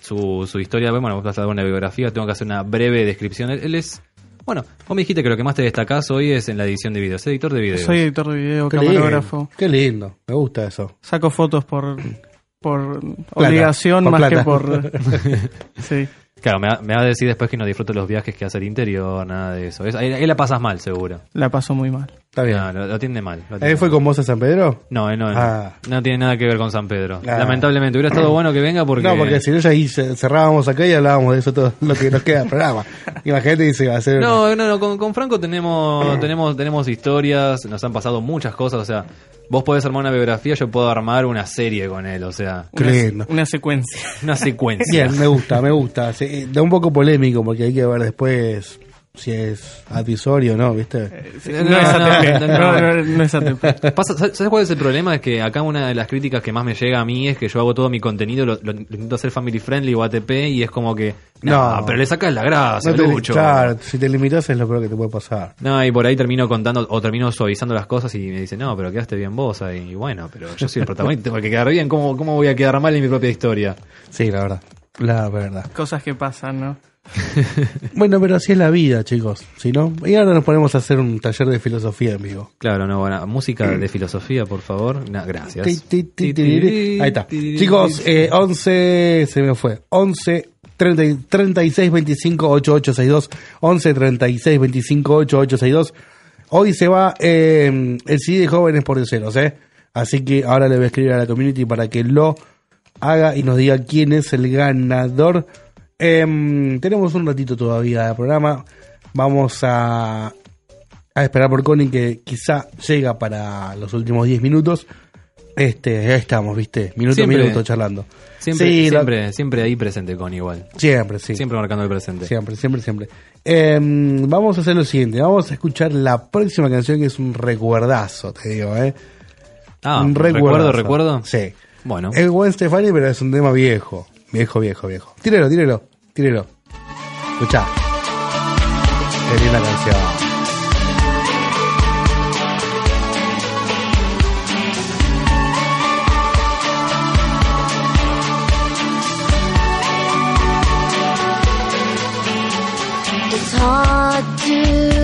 su, su historia. Bueno, vas a dar una biografía, tengo que hacer una breve descripción. Él, él es. Bueno, vos me dijiste que lo que más te destacás hoy es en la edición de videos. Es editor de videos. Soy editor de video, Qué camarógrafo. lindo, qué lindo. Me gusta eso. Saco fotos por, por obligación por más plata. que por... sí. Claro, me, va- me a decir después que no disfruto los viajes que hace el interior, nada de eso. Es- ahí la pasas mal, seguro. La paso muy mal. Está bien. No, lo, lo atiende mal. lo atiende ¿Él fue con vos a San Pedro? No, él no, no. Ah. No tiene nada que ver con San Pedro. Ah. Lamentablemente, hubiera estado bueno que venga porque. No, porque si no ya ahí ce- cerrábamos acá y hablábamos de eso todo lo que nos queda del programa. Imagínate dice va a ser No, no, no, con, con Franco tenemos, tenemos, tenemos historias, nos han pasado muchas cosas, o sea, vos podés armar una biografía, yo puedo armar una serie con él, o sea, lindo. Una secuencia. una secuencia. Bien, me gusta, me gusta. Sí, da un poco polémico porque hay que ver después si es advisorio o no, ¿viste? no es ATP, no, no, no es ATP. Pasa- ¿Sabes cuál es el problema? Es que acá una de las críticas que más me llega a mí es que yo hago todo mi contenido, lo, lo- lo intento hacer family friendly o ATP y es como que. No, No. pero le sacas la grasa, No te- Lucho. claro, si te limitas es lo peor que te puede pasar. No, y por ahí termino contando o termino suavizando las cosas y me dicen, no, pero quedaste bien vos ahí. Y bueno, pero yo soy el protagonista, tengo que quedar bien. ¿Cómo, ¿Cómo voy a quedar mal en mi propia historia? Sí, la verdad. La verdad. Cosas que pasan, ¿no? Bueno, pero así es la vida, chicos. Si no, y ahora nos ponemos a hacer un taller de filosofía en vivo. Claro, no, bueno, música de filosofía, por favor. No, gracias. Ahí está. Chicos, eh, 11, se me fue. 11 30, y- 36 25 8862. 11 36 25 8862. Hoy se va eh, el CD de Jóvenes por Ceros, ¿eh? Así que ahora le voy a escribir a la community para que lo haga y nos diga quién es el ganador. Em, tenemos un ratito todavía de programa. Vamos a, a esperar por Connie que quizá llega para los últimos 10 minutos. Este, ya estamos, ¿viste? Minuto a minuto charlando. Siempre, Sí, la- siempre, siempre ahí presente con igual. Siempre, sí. Siempre marcando el presente. Siempre, siempre, siempre. Em, vamos a hacer lo siguiente. Vamos a escuchar la próxima canción que es un recuerdazo, te digo, ¿eh? Ah, un recuerdo, recuerdo. Sí. Bueno. Es Gwen Stefani, pero es un tema viejo. Viejo, viejo, viejo. Tírelo, tírelo, tírelo. Escuchá. Qué linda canción. Hard to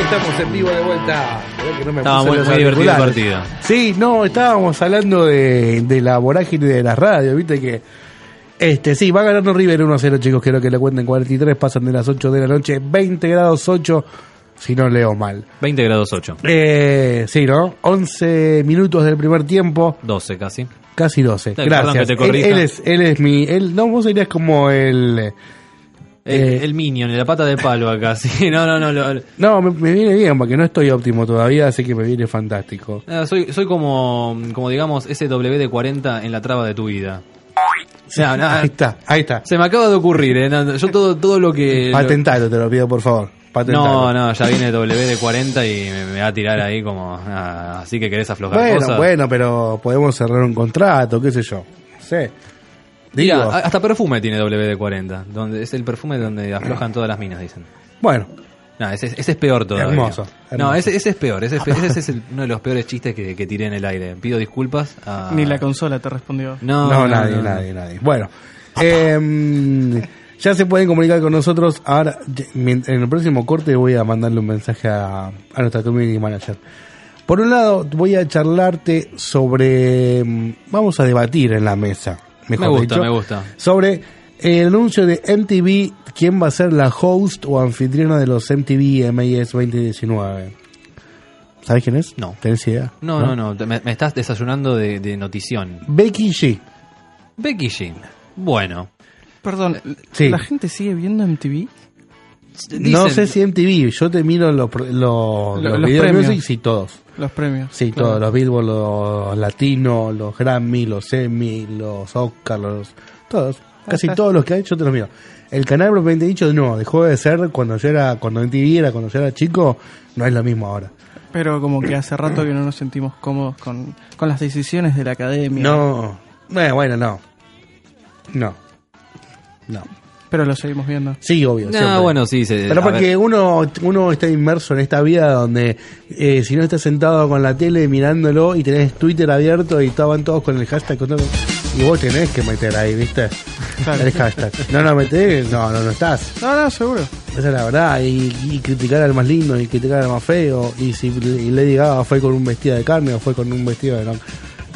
estamos en vivo de vuelta. Que no me Estaba muy- muy divertido el partido. Sí, no, estábamos hablando de, de la vorágine de las radios, viste que. Este, sí, va ganando River 1-0, chicos. Quiero que le cuenten 43, pasan de las 8 de la noche, 20 grados 8, si no leo mal. 20 grados 8. Eh, sí, ¿no? 11 minutos del primer tiempo, 12 casi. casi 12. Sí, perdón Gracias. él es, él es mi. Él, no, vos serías como el. El, Eh, el Minion, la pata de palo acá, sí. No, no, no. lo- No, me, me viene bien porque no estoy óptimo todavía, así que me viene fantástico. Ah, soy, soy como, como digamos, ese W de 40 en la traba de tu vida. O sea, nada, Ahí está, ahí está. se me acaba de ocurrir, ¿eh? No, Yo todo, todo lo que... lo- Patentalo, te lo pido, por favor. Patentalo. no, no, ya viene W de 40 y me, me va a tirar ahí como... ah, así que querés aflojar Bueno, cosas. bueno, pero podemos cerrar un contrato, qué sé yo. No sé. Digo, Mira, hasta perfume tiene W de 40. Donde es el perfume donde aflojan todas las minas, dicen. bueno, No, ese, ese es peor todavía. Hermoso, No, ese, ese es peor. Ese, es pe- ese es el- uno de los peores chistes que, que tiré en el aire. Pido disculpas a... Ni la consola te respondió. No, no, no, nadie, no. nadie, nadie. Bueno, em, Ya se pueden comunicar con nosotros. Ahora, en el próximo corte voy a mandarle un mensaje a, a nuestra community manager. Por un lado, voy a charlarte sobre. mm, Vamos a debatir en la mesa. Mejor Me gusta, dicho, me gusta. Sobre el anuncio de MTV. ¿Quién va a ser la host o anfitriona de los MTV MAS 2019? ¿Sabes quién es? No. ¿Tenés idea? No, no, no, me, me estás desayunando de, de notición. Becky G. Becky G. Bueno. Perdón, Sí. ¿la gente sigue viendo MTV? No sé si MTV, yo te miro los, los, premios. Music, sí, todos. Los premios. Sí, claro. todos, los Billboard, los latinos, los Grammy, los Emmy, los Oscar, los, todos. Casi todos los que hay, yo te los miro. El canal propiamente dicho, no, dejó de ser cuando yo era, cuando MTV era, cuando yo era chico, no es lo mismo ahora. Pero como que hace rato que no nos sentimos cómodos con, con las decisiones de la academia. No, bueno, bueno, no. No. No. Pero lo seguimos viendo. Sí, obvio. No, siempre. bueno, sí. Se, Pero porque uno, uno está inmerso en esta vida donde eh, si no estás sentado con la tele mirándolo y tenés Twitter abierto y estaban todos con el hashtag con todo- y vos tenés que meter ahí, ¿viste? Claro. El hashtag. No, no metés, no, no, no estás. No, no, seguro. Esa es la verdad. Y, y criticar al más lindo y criticar al más feo. Y si y Lady Gaga fue con un vestido de carne o fue con un vestido de...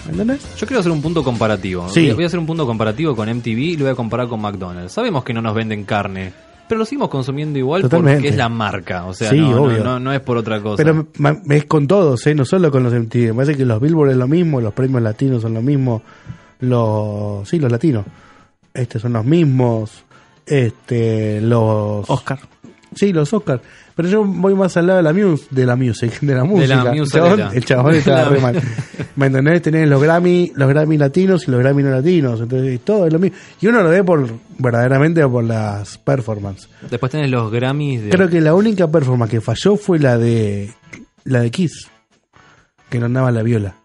¿Entendés? Yo quiero hacer un punto comparativo. Sí. Voy a- hacer un punto comparativo con MTV y lo voy a comparar con McDonald's. Sabemos que no nos venden carne, pero lo seguimos consumiendo igual Totalmente. porque es la marca. O sea, Sí, no, no- obvio. No, no es por otra cosa. Pero es con todos, ¿eh? no solo con los MTV. Me parece que los Billboard es lo mismo, los premios latinos son lo mismo. Los. Sí, los latinos. Este son los mismos. Este. Los. Oscar. Sí, los Oscar. Pero yo voy más al lado de la, mus de la music, de la De música. la el, chabón, el chabón La- re mal. ¿Me entendés? Tenés los Grammy, los Grammy latinos y los Grammy no latinos. Entonces, todo es lo mismo. Y uno lo ve por verdaderamente por las performances. Después tenés los Grammys de... Creo que la única performance que falló fue la de la de Kiss, que no andaba la viola.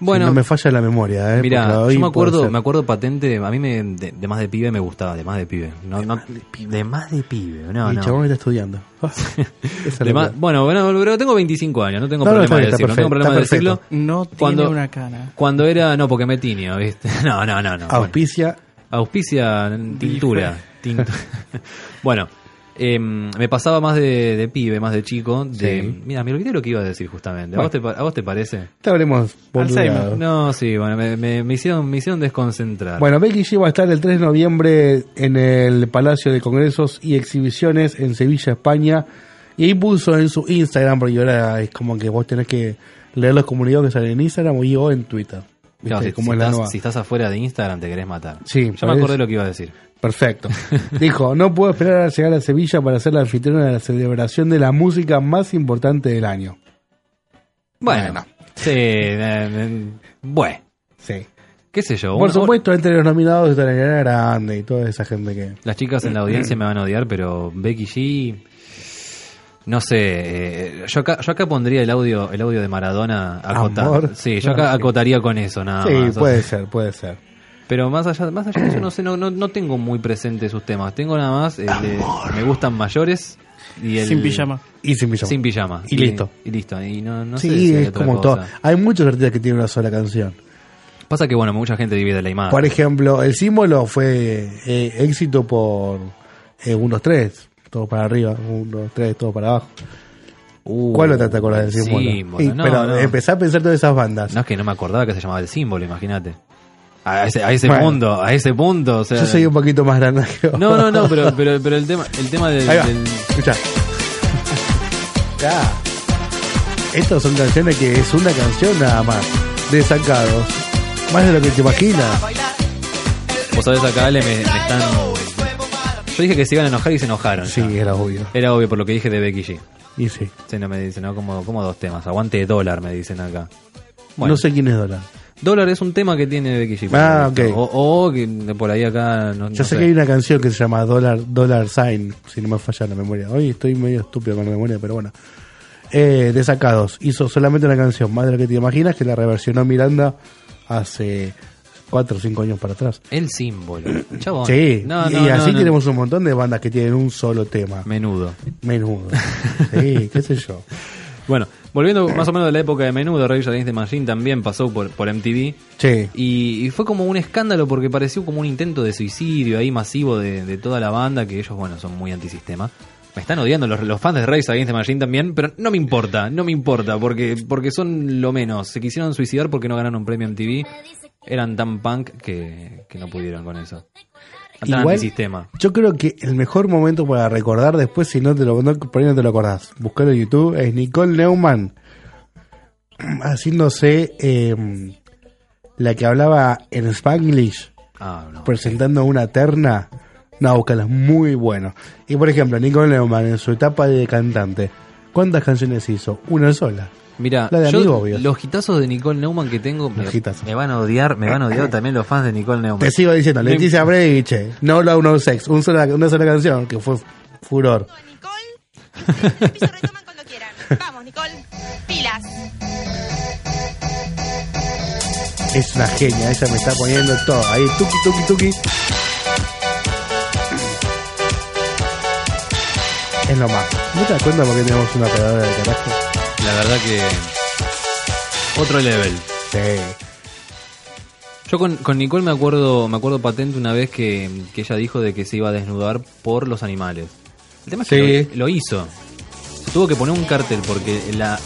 Bueno, Si no me falla la memoria, ¿eh? Mira, yo me acuerdo, me acuerdo patente, a mí me, de, de más de pibe me gustaba, de más de pibe. No, no, de más de pibe, no, Mi no. chabón está estudiando. Es De más- bueno, bueno, pero tengo 25 años, no tengo No, problema de decirlo. No tengo problema de decirlo. No tiene Cuando- una cana. Cuando era, no, porque me tinio, ¿viste? No, no, no, no. Auspicia. Bueno, auspicia tintura. tintu- bueno, em, me pasaba más de, de pibe, más de chico. De, Sí. Mira, me olvidé lo que iba a decir justamente. ¿A, Bueno. vos, te, ¿A vos te parece? Te habremos boludeado. No, sí, bueno, me, me- me hicieron, me hicieron desconcentrar. Bueno, Becky G va a estar el 3 de noviembre en el Palacio de Congresos y Exhibiciones en Sevilla, España. Y ahí puso en su Instagram, porque ahora es como que vos tenés que leer los comunicados que salen en Instagram y o en Twitter. Si, Como si es la estás, nueva. si estás afuera de Instagram te querés matar. Sí, ya me acordé lo que iba a decir. Perfecto. Dijo, no puedo esperar a llegar a Sevilla para ser la anfitriona de la celebración de la música más importante del año. Bueno, sí, eh, eh, bueno, Sí. qué sé yo. Por una- supuesto, entre los nominados está Ariana Grande y toda esa gente que... Las chicas en la audiencia me van a odiar, pero Becky G. No sé, eh, yo acá, yo acá pondría el audio, el audio de Maradona acotado. Amor. Sí, yo acá sí. acotaría con eso, nada sí, más. puede ser, puede ser. Pero más allá, más allá de eso, no sé, no, no, no tengo muy presente sus temas. Tengo nada más el de Me gustan mayores y el Sin pijama. Y sin pijama. Sin pijama. Y listo. Y listo. Y no, no sí, sé si hay es otra como cosa. todo. Hay muchos artistas que tienen una sola canción. Pasa que, bueno, mucha gente divide la imagen. Por ejemplo, el símbolo fue eh, éxito por eh, unos tres, todo para arriba, unos tres, todo para abajo. ¿Cuál otra te acordás del el símbolo? símbolo, Y- no, pero no. empecé a pensar todas esas bandas. No es que no me acordaba que se llamaba el símbolo, imagínate. A ese, a ese Bueno. punto, a ese punto, o sea. Yo soy un poquito más grande que vos. No, no, no, pero, pero, pero el tema, el tema del, del- Escuchá. Ya. Estas son canciones que es una canción nada más. De sacados. Más de lo que te imaginas. Vos sabés, acá Ale me, me están. Yo dije que se iban a enojar y se enojaron. Sí, ya. era obvio. Era obvio por lo que dije de Becky G. Y sí. Sí, no me dicen, ¿no? Como, como dos temas. Aguante dólar, me dicen acá. Bueno, No sé quién es Dólar. dólar es un tema que tiene Becky G. Ah, ok. O, o que por ahí acá. No, Yo no sé que hay una canción que se llama Dollar, Dollar Sign, si no me falla la memoria. Hoy estoy medio estúpido con la memoria, pero bueno. Eh, de sacados. Hizo solamente una canción, más de lo que te imaginas, que la reversionó Miranda hace 4 o 5 años para atrás. El símbolo. Chabón. Sí, No, y, no, y no, así no. tenemos un montón de bandas que tienen un solo tema. Menudo. Menudo. Sí, qué sé yo. Bueno, volviendo más o menos de la época de menudo, Rage Against the Machine también pasó por, por MTV. Sí. Y, y fue como un escándalo porque pareció como un intento de suicidio ahí masivo de, de toda la banda, que ellos, bueno, son muy antisistema. Me están odiando los, los fans de Rage Against the Machine también, pero no me importa, no me importa, porque, porque son lo menos. Se quisieron suicidar porque no ganaron un premio MTV. Eran tan punk que, que no pudieron con eso. Tan Igual, antisistema. yo creo que el mejor momento para recordar después, si no te lo, no, por ahí no te lo acordás, buscarlo en YouTube, es Nicole Neumann haciéndose eh, la que hablaba en Spanglish, Ah, no. presentando una terna. No, búscala, es muy bueno. Y por ejemplo, Nicole Neumann en su etapa de cantante, ¿cuántas canciones hizo? Una sola. Mira, los hitazos de Nicole Neumann que tengo me, van a odiar, me van a odiar también los fans de Nicole Neumann. Te sigo diciendo, Me- Leticia Breche, No Love No Sex, un sola- una sola canción que fue furor. Vamos, Nicole. Pilas. Es una genia, ella me está poniendo todo. Ahí, tuki, tuki, tuki. Es lo más. ¿No te das cuenta por qué tenemos una operadora de carajo? La verdad que otro level. Sí. Yo con, con Nicole me acuerdo, me acuerdo patente una vez que, que ella dijo de que se iba a desnudar por los animales. El tema es que Sí. lo, lo hizo. Se tuvo que poner un cartel porque la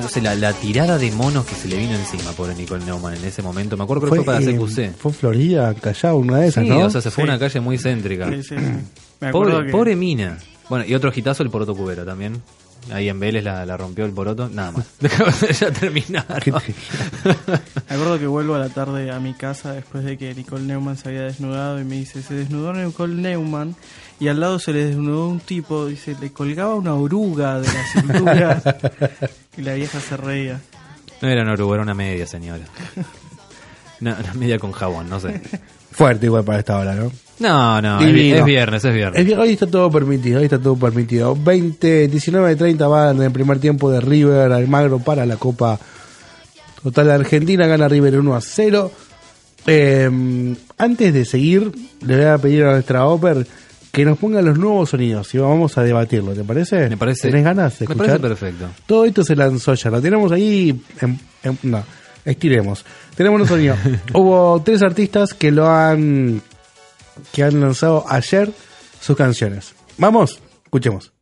no sé, la, la tirada de monos que se le vino encima por Nicole Neumann en ese momento. Me acuerdo que fue, para eh, CQC. Fue Florida, Callao, una de esas, Sí, ¿no? o sea, se fue a una calle muy céntrica. Sí, sí, sí. Me Pobre, que- pobre mina. Bueno, y otro hitazo el poroto cubero también. Ahí en Vélez la, la rompió el poroto. Nada más. ya terminaron. Me acuerdo que vuelvo a la tarde a mi casa después de que Nicole Neumann se había desnudado y me dice, se desnudó Nicole Neumann y al lado se le desnudó un tipo, dice, le colgaba una oruga de la cintura y la vieja se reía. No era una oruga, era una media, señora. Una, una media con jabón, no sé. Fuerte igual para esta hora, ¿no? No, no, es, Divino. es viernes, es viernes. Hoy está todo permitido, hoy está todo permitido. 20, 19, 30 van en el primer tiempo de River Almagro para la Copa Total de Argentina, gana River 1 a 0. Eh, antes de seguir, le voy a pedir a nuestra Oper que nos ponga los nuevos sonidos y vamos a debatirlo, ¿te parece? Me parece. ¿Tenés ganas de Me parece perfecto. Todo esto se lanzó ya, lo tenemos ahí. en- en- no, estiremos. Tenemos un sonido. Hubo tres artistas que lo han que han lanzado ayer sus canciones. Vamos, escuchemos.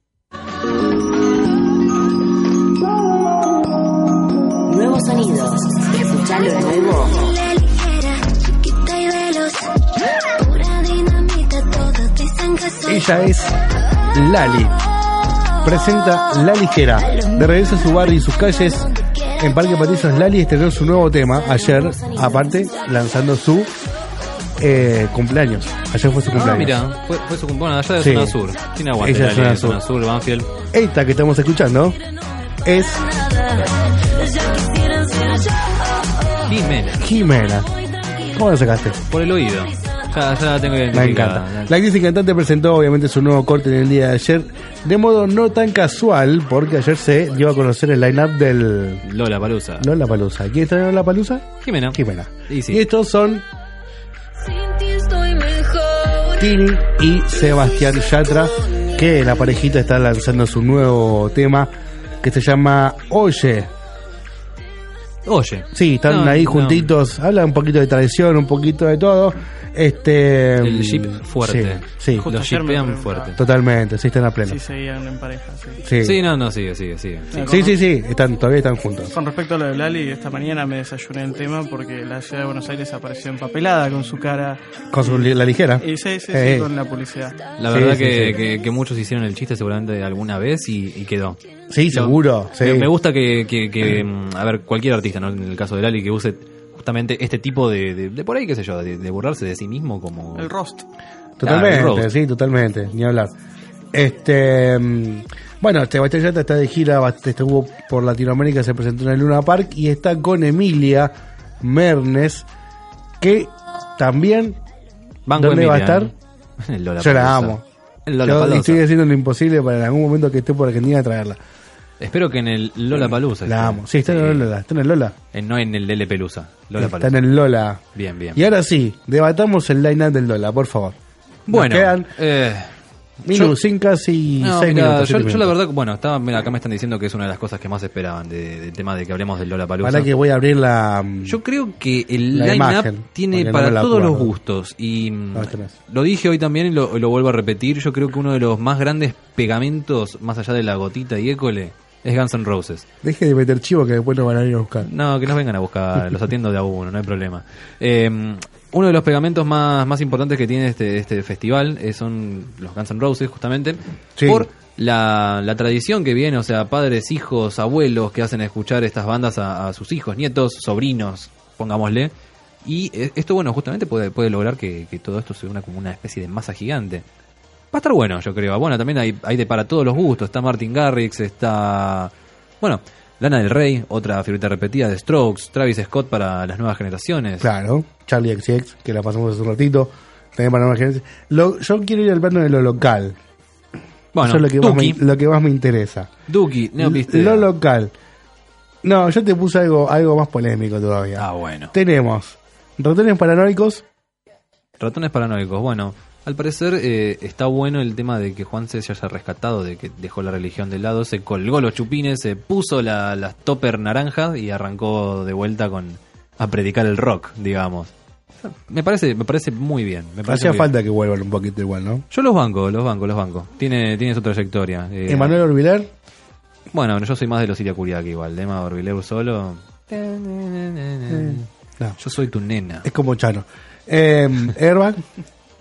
Nuevos sonidos. Escuchá lo nuevo. Ella es Lali. Presenta La Ligera. De regreso a su barrio y sus calles. En Parque Patricios, Lali estrenó su nuevo tema ayer, aparte lanzando su eh, cumpleaños. Ayer fue su Ah, cumpleaños. mira, fue, fue su cumpleaños allá de Sí. Zona Sur. Tiene aguante Ella la es línea de Zona Zona Sur, Banfield. Esta que estamos escuchando es Jimena. Jimena. ¿Cómo la sacaste? Por el oído. Ya, ya la tengo Me identificada. encanta. La actriz y cantante presentó obviamente su nuevo corte en el día de ayer de modo no tan casual porque ayer se dio a conocer el line-up del Lola Palusa. Lola Palusa. ¿Quién está en Lola Palusa? Jimena. Jimena. Y sí. Y estos son Tini y Sebastián Yatra que la parejita está lanzando su nuevo tema que se llama Oye. Oye. Sí, están No, ahí no. juntitos, hablan un poquito de tradición, un poquito de todo. Este El jeep fuerte. Sí, sí. Justo Los preguntaba fuerte. totalmente, sí están a pleno. Si seguían en pareja, sí. Sí. Sí, no, no, sigue, sigue, sigue. Sí, sí, sí, están, todavía están juntos. Con respecto a lo de Lali, esta mañana me desayuné el tema porque la ciudad de Buenos Aires apareció empapelada con su cara. Con su, la ligera. Y sí, sí, sí, Eh, con la publicidad. La Sí, verdad sí, que, sí. Que, que muchos hicieron el chiste seguramente alguna vez y, y quedó. Sí, seguro. sí. Me, me gusta que, que- que, mm, a ver, cualquier artista, ¿no? en el caso de Lali, que use justamente este tipo de, de, de por ahí, qué sé yo, de, de burlarse de sí mismo como... El roast. Totalmente, el roast. sí, totalmente, ni hablar. Este, mm, bueno, Sebastián Yatra está de gira, estuvo por Latinoamérica, se presentó en el Luna Park y está con Emilia Mernes, que también, Banco ¿dónde va a estar? ¿eh? Yo la amo. Yo estoy haciendo lo imposible para en algún momento que esté por Argentina traerla. Espero que en el Lola Palusa. La amo. Sí, está en el Lola, está en el Lola. no en el Lele Pelusa. Lola está Palusa. en el Lola. Bien, bien. Y ahora sí, debatamos el line-up del Lola, por favor. Nos Bueno, quedan eh, Minu, sin casi No, seis mirá, minutos. yo, yo la verdad, bueno, estaba, mira, acá me están diciendo que es una de las cosas que más esperaban de- del tema de que hablemos del Lola Para que voy a abrir la. Yo creo que el line-up tiene no para la todos los gustos. Y mm, No, tenés. lo dije hoy también y lo, lo vuelvo a repetir. Yo creo que uno de los más grandes pegamentos, más allá de la gotita y école, es Guns N' Roses. Deje de meter chivo que después nos van a ir a buscar. No, que nos vengan a buscar, los atiendo de a uno, no hay problema. Eh, uno de los pegamentos más, más importantes que tiene este, este festival eh, son los Guns N' Roses, justamente, Sí. por la, la tradición que viene, o sea, padres, hijos, abuelos que hacen escuchar estas bandas a, a sus hijos, nietos, sobrinos, pongámosle. Y eh, esto, bueno, justamente puede, puede lograr que, que todo esto se una como una especie de masa gigante. Va a estar bueno, yo creo. Bueno, también hay, hay de para todos los gustos. Está Martin Garrix, está... Bueno, Lana del Rey, otra figurita repetida de Strokes, Travis Scott para las nuevas generaciones. Claro, Charlie XX, que la pasamos hace un ratito. También para nuevas generaciones. Lo- yo quiero ir al plano de lo local. Bueno, Eso es lo que, más me, lo que más me interesa. Duki. Lo local. No, yo te puse algo, algo más polémico todavía. Ah, bueno. Tenemos ratones paranoicos. Ratones paranoicos. Bueno, al parecer eh, está bueno el tema de que Juanse se haya rescatado, de que dejó la religión de lado, se colgó los chupines, se puso la- las topper naranjas y arrancó de vuelta con a predicar el rock, digamos. Me parece, me parece muy bien. Me parece Hacía falta que vuelvan un poquito igual, ¿no? Yo los banco, los banco, los banco. Tiene, tiene su trayectoria. Eh, Emanuel Orbiler. Bueno, yo soy más de los Siria Curiaki igual. Emma Orbileu solo. No. Yo soy tu nena. Es como Chano. Eh, Airbag.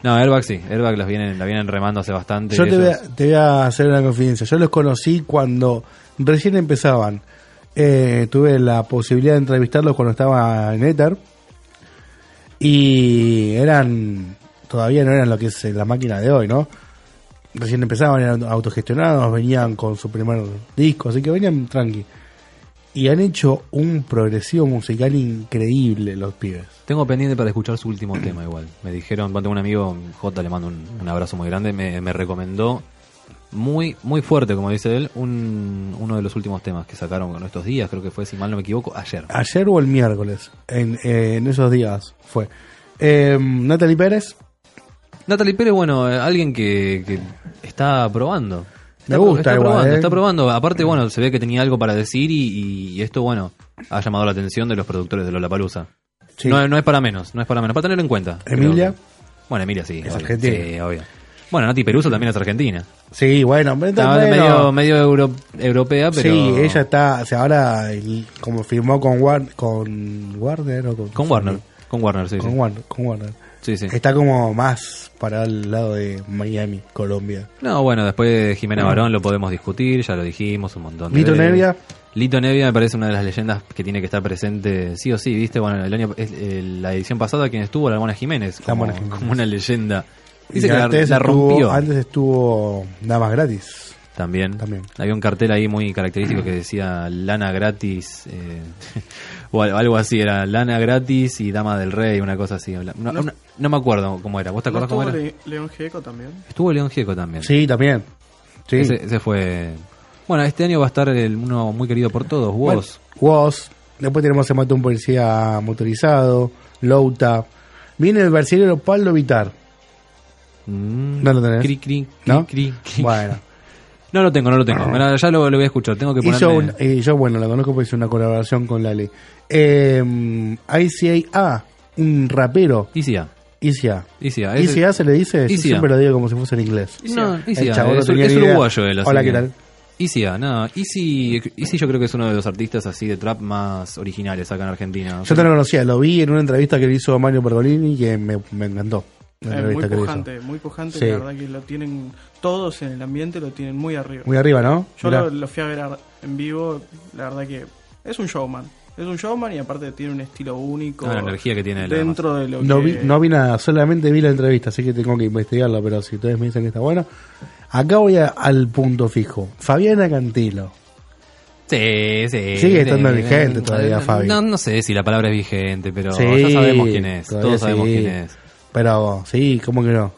No, Airbag sí. Airbag las vienen, la vienen remando hace bastante. Yo te voy, ellos- a, te voy a hacer una confidencia. Yo los conocí cuando recién empezaban. Eh, tuve la posibilidad de entrevistarlos cuando estaba en Ether. Y eran. Todavía no eran lo que es eh, la máquina de hoy, ¿no? Recién empezaban, eran autogestionados, venían con su primer disco, así que venían tranqui. Y han hecho un progresivo musical increíble los pibes. Tengo pendiente para escuchar su último tema igual. Me dijeron, tengo un amigo, J, le mando un, un abrazo muy grande, me, me recomendó muy muy fuerte, como dice él, un, uno de los últimos temas que sacaron en estos días, creo que fue, si mal no me equivoco, ayer. Ayer o el miércoles, en, eh, en esos días fue. Eh, Natalie Pérez, Natalie Pérez, bueno, eh, alguien que, que está probando. Me Está, gusta está igual, probando, ¿eh? está probando. Aparte, bueno, se ve que tenía algo para decir y, y esto, bueno, ha llamado la atención de los productores de Lollapalooza. Sí. No, no es para menos, no es para menos, para tenerlo en cuenta. Emilia. Que- Bueno, Emilia sí. Es obvio. argentina. Sí, obvio. Bueno, Nati Peruso también es argentina. Sí, bueno, Está bueno. medio, medio euro- europea, pero... Sí, ella está, o sea, ahora el- como firmó con War, con Warner o con, Con Warner, con Warner, sí, con sí. Warner, con Warner. Sí, sí. Está como más para el lado de Miami, Colombia. No, bueno, después de Jimena Barón lo podemos discutir, ya lo dijimos un montón de Lito veces. Nevia. Lito Nevia me parece una de las leyendas que tiene que estar presente sí o sí, ¿viste? Bueno, el año, es- la edición pasada quien estuvo, la Mona Jiménez, como, Mona Jiménez. como una leyenda. Y que antes la estuvo- rompió. Antes estuvo Damas Gratis. También. También. Había un cartel ahí muy característico que decía lana gratis, eh, o al- algo así, era lana gratis y dama del rey, una cosa así. No, No. no- no me acuerdo cómo era. ¿Vos te ¿No acordás cómo estuvo era? Le- León Gieco también? Estuvo León Gieco también. Sí, también. Sí. Ese, ese fue. Bueno, este año va a estar el, uno muy querido por todos, Bueno, vos. Woz. Después tenemos a Mató un Policía Motorizado, Louta. Viene el brasileño Pablo Vitar. No lo tenés. Mm, Cri, cri, cri, ¿No? cri, cri. Bueno. No lo tengo, no lo tengo. Mirá, ya lo, lo voy a escuchar. Tengo que Hizo ponerme. un- y yo, bueno, la conozco porque hizo una colaboración con Lali. Eh, ICA, un rapero. ICA. ICA. ICA, ICA se le dice, yo ICA. siempre lo digo como si fuese en inglés. No, El Easy, chabón no es, tenía es ni idea. uruguayo él. así Hola, que- ¿qué tal? Easy, A, no, Easy, Easy yo creo que es uno de los artistas así de trap más originales acá en Argentina. Yo te lo conocía, lo vi en una entrevista que le hizo Mario Pergolini que me, me encantó. La Es muy entrevista que le hizo. pujante, muy pujante. Sí. La verdad que lo tienen todos en el ambiente, lo tienen muy arriba. Muy arriba, ¿no? Yo lo, lo fui a ver en vivo. La verdad que es un showman. Es un showman y aparte tiene un estilo único. Ah, la energía que tiene Dentro de lo No que. vi, no vi nada, solamente vi la entrevista, así que tengo que investigarlo, pero si ustedes me dicen que está bueno. Acá voy a- al punto fijo. Fabiana Cantilo. Sí, sí. Sigue estando sí. vigente todavía, no, Fabi. No, no sé si la palabra es vigente, pero Sí, ya sabemos quién es. Todos sabemos sí. quién es. Pero sí, ¿cómo que no?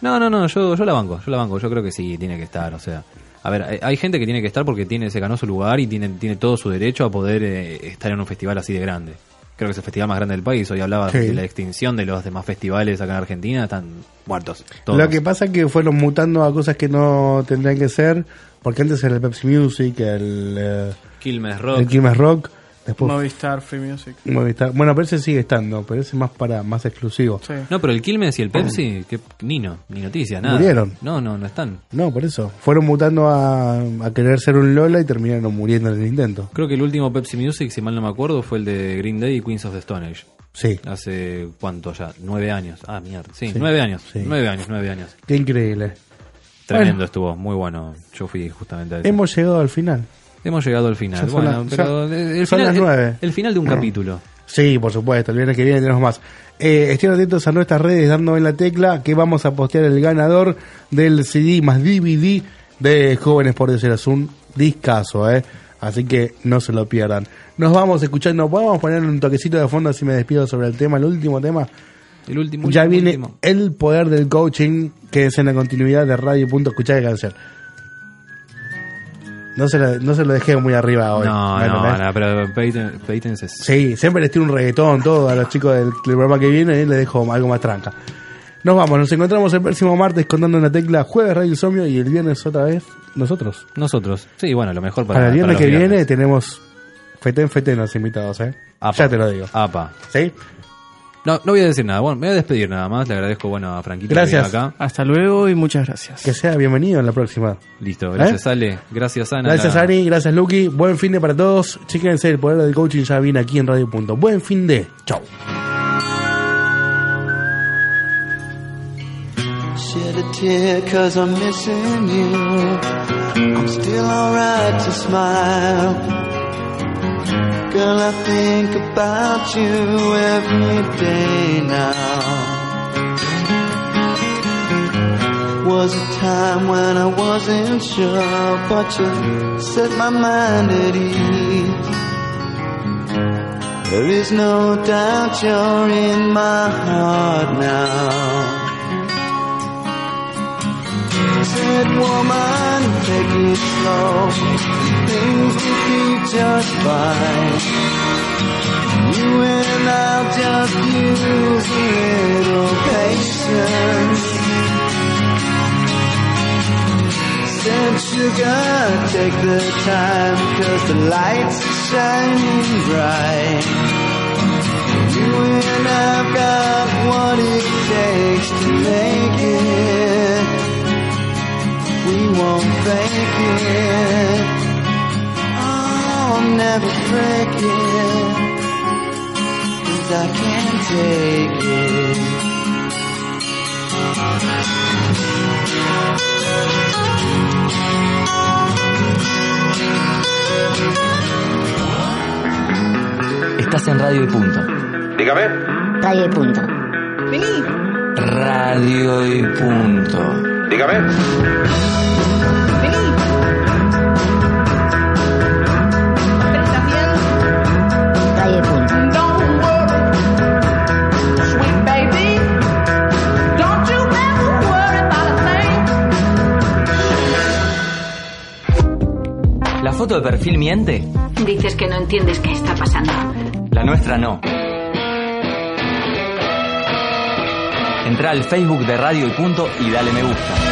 No, no, no, yo, yo la banco, yo la banco, yo creo que sí, tiene que estar, o sea. A ver, hay, gente que tiene que estar porque tiene, se ganó su lugar y tiene, tiene todo su derecho a poder eh, estar en un festival así de grande. creo que es el festival más grande del país. Hoy hablaba Sí. de la extinción de los demás festivales acá en Argentina, están muertos. Todos. Lo que pasa es que fueron mutando a cosas que no tendrían que ser, porque antes era el Pepsi Music, el, eh, Quilmes Rock. el Quilmes Rock, después Movistar Free Music. Movistar. Bueno, pero ese sigue estando, pero ese es más para más exclusivo. No, pero el Quilmes y el Pepsi, que ni no, ni noticia, nada. Murieron. No, no, no están. No, por eso. Fueron mutando a, a querer ser un Lola y terminaron muriendo en el intento. Creo que el último Pepsi Music, si mal no me acuerdo, fue el de Green Day y Queens of the Stone Age. Sí. Hace, ¿cuánto ya? Nueve años. Ah, mierda. Sí, Sí. nueve años. Sí. Nueve años, nueve años. Qué increíble. Tremendo Bueno. estuvo, muy bueno. Yo fui justamente a ese. Hemos llegado al final. Hemos llegado al final. Ya Bueno, las- pero ya- el, son final, las el- nueve. el final de un capítulo. Sí, por supuesto. El viernes que viene tenemos más. Eh, estén atentos a nuestras redes dando en la tecla que vamos a postear el ganador del CD más DVD de Jóvenes por Desear. Es un discazo, ¿eh? Así que no se lo pierdan. Nos vamos escuchando. Podemos poner un toquecito de fondo así me despido sobre el tema, el último tema. El último. ya último, viene último. el poder del coaching, que es en la continuidad de Radio Punto. Escuchá qué canción. No se, lo, no se lo dejé muy arriba hoy. No, ¿me no, entendés? no, pero Peyton- Peyton es... Sí, siempre les tiro un reggaetón, todo a los chicos del, del programa que viene y les dejo algo más tranca. Nos vamos, nos encontramos el próximo martes contando una tecla, jueves Radio Insomnio y el viernes otra vez nosotros. Nosotros. Sí, bueno, lo mejor para, Para, el viernes para que viene tenemos fetén fetén los invitados, ¿eh? Ya te lo digo. Apa. ¿Sí? No, no voy a decir nada. Bueno, me voy a despedir nada más. Le agradezco, bueno, a Franquito que Gracias. acá. Hasta luego y muchas gracias. Que sea bienvenido en la próxima. Listo, gracias ¿Eh? Ale, gracias Ana. Gracias Ari, gracias Lucky, buen fin de para todos. Chíquense, el poder del coaching ya viene aquí en Radio Punto. Buen fin de. Chau. Shed a tear cause I'm missing you. I'm still alright to smile. Girl, I think about you every day now. Was a time when I wasn't sure, but you set my mind at ease. There is no doubt you're in my heart now. Said woman, take it slow. Things will be just fine. You and I'll just use a little patience. Said sugar, take the time, cause the lights are shining bright. You and I've got what it takes to make it. We won't fake it. I'll never break it. Cause I can't take it. Estás en Radio y Punto. Dígame. Radio y punto. Radio y Punto. Dígame. Radio y punto. Don't worry, sweet baby. Don't you ever worry about a thing. ¿La foto de perfil miente? Dices que no entiendes qué está pasando. La nuestra no. Entra al Facebook de Radio y Punto y dale me gusta.